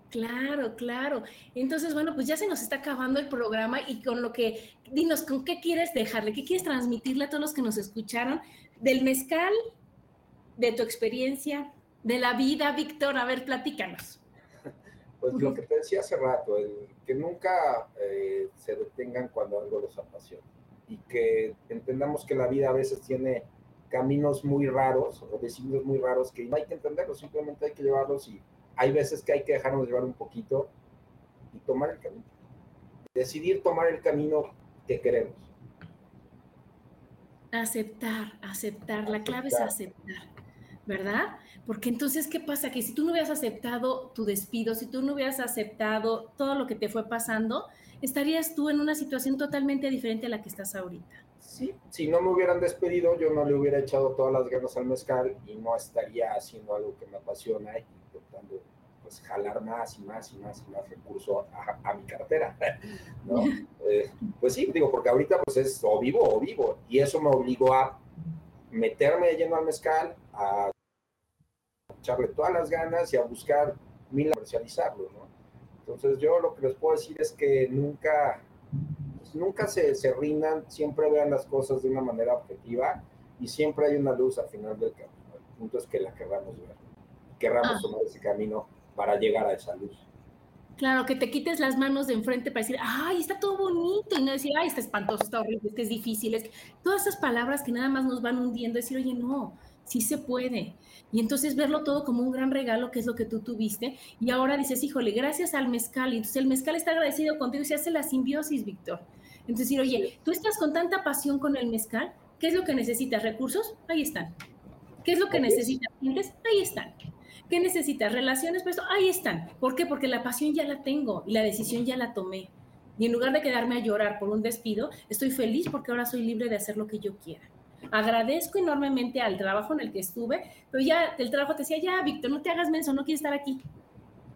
Claro, claro. Entonces, bueno, pues ya se nos está acabando el programa y con lo que, dinos, ¿con qué quieres dejarle? ¿Qué quieres transmitirle a todos los que nos escucharon del mezcal, de tu experiencia, de la vida, Víctor? A ver, platícanos. Pues lo que te decía hace rato, que nunca eh, se detengan cuando algo los apasiona y que entendamos que la vida a veces tiene caminos muy raros o designios muy raros que no hay que entenderlos, simplemente hay que llevarlos y hay veces que hay que dejarnos llevar un poquito y tomar el camino. Decidir tomar el camino que queremos. Aceptar, aceptar. La clave es aceptar, ¿verdad? Porque entonces, ¿qué pasa? Que si tú no hubieras aceptado tu despido, si tú no hubieras aceptado todo lo que te fue pasando, estarías tú en una situación totalmente diferente a la que estás ahorita. Sí, si no me hubieran despedido, yo no le hubiera echado todas las ganas al mezcal y no estaría haciendo algo que me apasiona y intentando pues jalar más y más y más y más recursos a, mi cartera, ¿no? Eh, pues sí, digo, porque ahorita pues es o vivo o vivo y eso me obligó a meterme de lleno al mezcal, a echarle todas las ganas y a buscar mil comercializarlo, ¿no? Entonces yo lo que les puedo decir es que nunca, pues, nunca se, se rindan, siempre vean las cosas de una manera objetiva y siempre hay una luz al final del camino. El punto es que la querramos ver querramos ah. tomar ese camino para llegar a esa luz. Claro, que te quites las manos de enfrente para decir, ay, está todo bonito, y no decir, ay, está espantoso, está horrible, es que es difícil, es que... todas esas palabras que nada más nos van hundiendo, decir, oye, no, sí se puede. Y entonces verlo todo como un gran regalo, que es lo que tú tuviste, y ahora dices, híjole, gracias al mezcal, y entonces el mezcal está agradecido contigo y se hace la simbiosis, Víctor. Entonces decir, oye, tú estás con tanta pasión con el mezcal, ¿qué es lo que necesitas? ¿Recursos? Ahí están. ¿Qué es lo que necesitas? Ahí están. ¿Qué necesitas? Relaciones, pues ahí están. ¿Por qué? Porque la pasión ya la tengo y la decisión ya la tomé. Y en lugar de quedarme a llorar por un despido, estoy feliz porque ahora soy libre de hacer lo que yo quiera. Agradezco enormemente al trabajo en el que estuve, pero ya el trabajo te decía, ya, Víctor, no te hagas menso, no quieres estar aquí.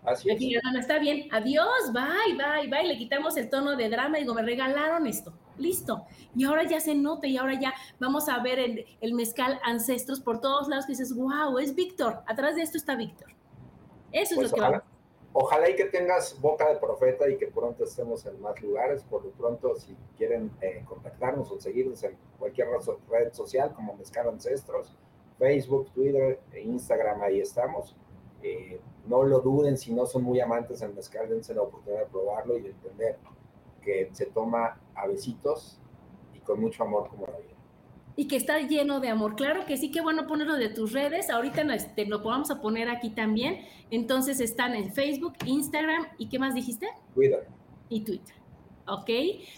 Así es. Aquí, no, está bien, adiós, bye, bye, bye. Le quitamos el tono de drama y digo, me regalaron esto listo. Y ahora ya se nota y ahora ya vamos a ver el, el mezcal ancestros por todos lados que dices, wow, es Víctor, atrás de esto está Víctor. Eso es pues lo que ojalá, Ojalá y que tengas boca de profeta y que pronto estemos en más lugares. Por lo pronto, si quieren eh, contactarnos o seguirnos en cualquier red social como Mezcal Ancestros, Facebook, Twitter e Instagram, ahí estamos. Eh, no lo duden si no son muy amantes del mezcal, dense la oportunidad de probarlo y de entender que se toma a besitos y con mucho amor como la vida. Y que está lleno de amor. Claro que sí, qué bueno ponerlo de tus redes. Ahorita te este, lo vamos a poner aquí también. Entonces están en Facebook, Instagram y ¿qué más dijiste? Twitter. Y Twitter. ¿ok?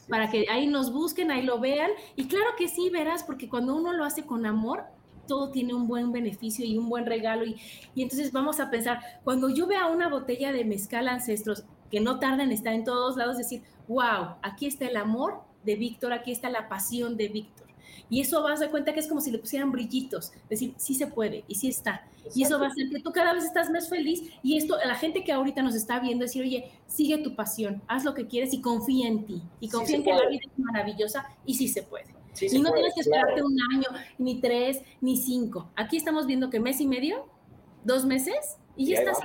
Para que ahí nos busquen, ahí lo vean. Y claro que sí, verás, porque cuando uno lo hace con amor, todo tiene un buen beneficio y un buen regalo. Y, y entonces vamos a pensar, cuando yo vea una botella de mezcal ancestros, que no tarda en estar en todos lados, decir, wow, aquí está el amor de Víctor, aquí está la pasión de Víctor. Y eso vas a dar cuenta que es como si le pusieran brillitos, decir, sí se puede y sí está. Y eso va a hacer que tú cada vez estás más feliz. Y esto, la gente que ahorita nos está viendo, decir, oye, sigue tu pasión, haz lo que quieres y confía en ti. Y confía en que la vida es maravillosa y sí se puede. y no tienes que esperarte un año, ni tres, ni cinco. Aquí estamos viendo que mes y medio, dos meses, y ya estás.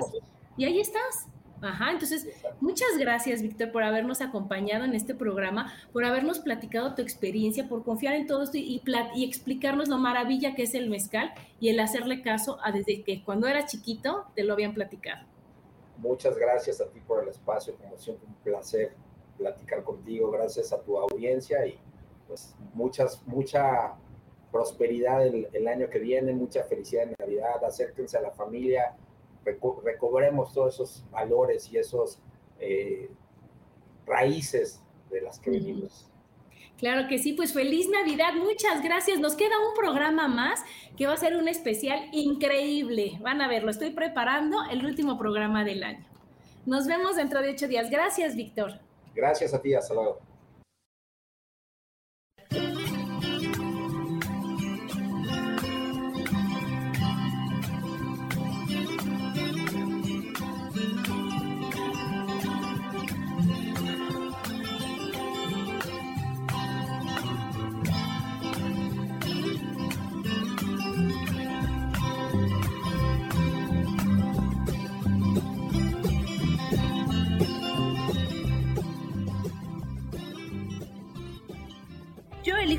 Y ahí estás. Ajá, entonces, muchas gracias, Víctor, por habernos acompañado en este programa, por habernos platicado tu experiencia, por confiar en todo esto y, explicarnos lo maravilla que es el mezcal y el hacerle caso a desde que cuando era chiquito te lo habían platicado. Muchas gracias a ti por el espacio, como siempre, un placer platicar contigo, gracias a tu audiencia y pues muchas, mucha prosperidad el, el año que viene, mucha felicidad en Navidad, acérquense a la familia recobremos todos esos valores y esos eh, raíces de las que venimos. Claro que sí, pues feliz Navidad, muchas gracias. Nos queda un programa más que va a ser un especial increíble. Van a ver, lo estoy preparando, el último programa del año. Nos vemos dentro de ocho días. Gracias, Víctor. Gracias a ti, hasta luego.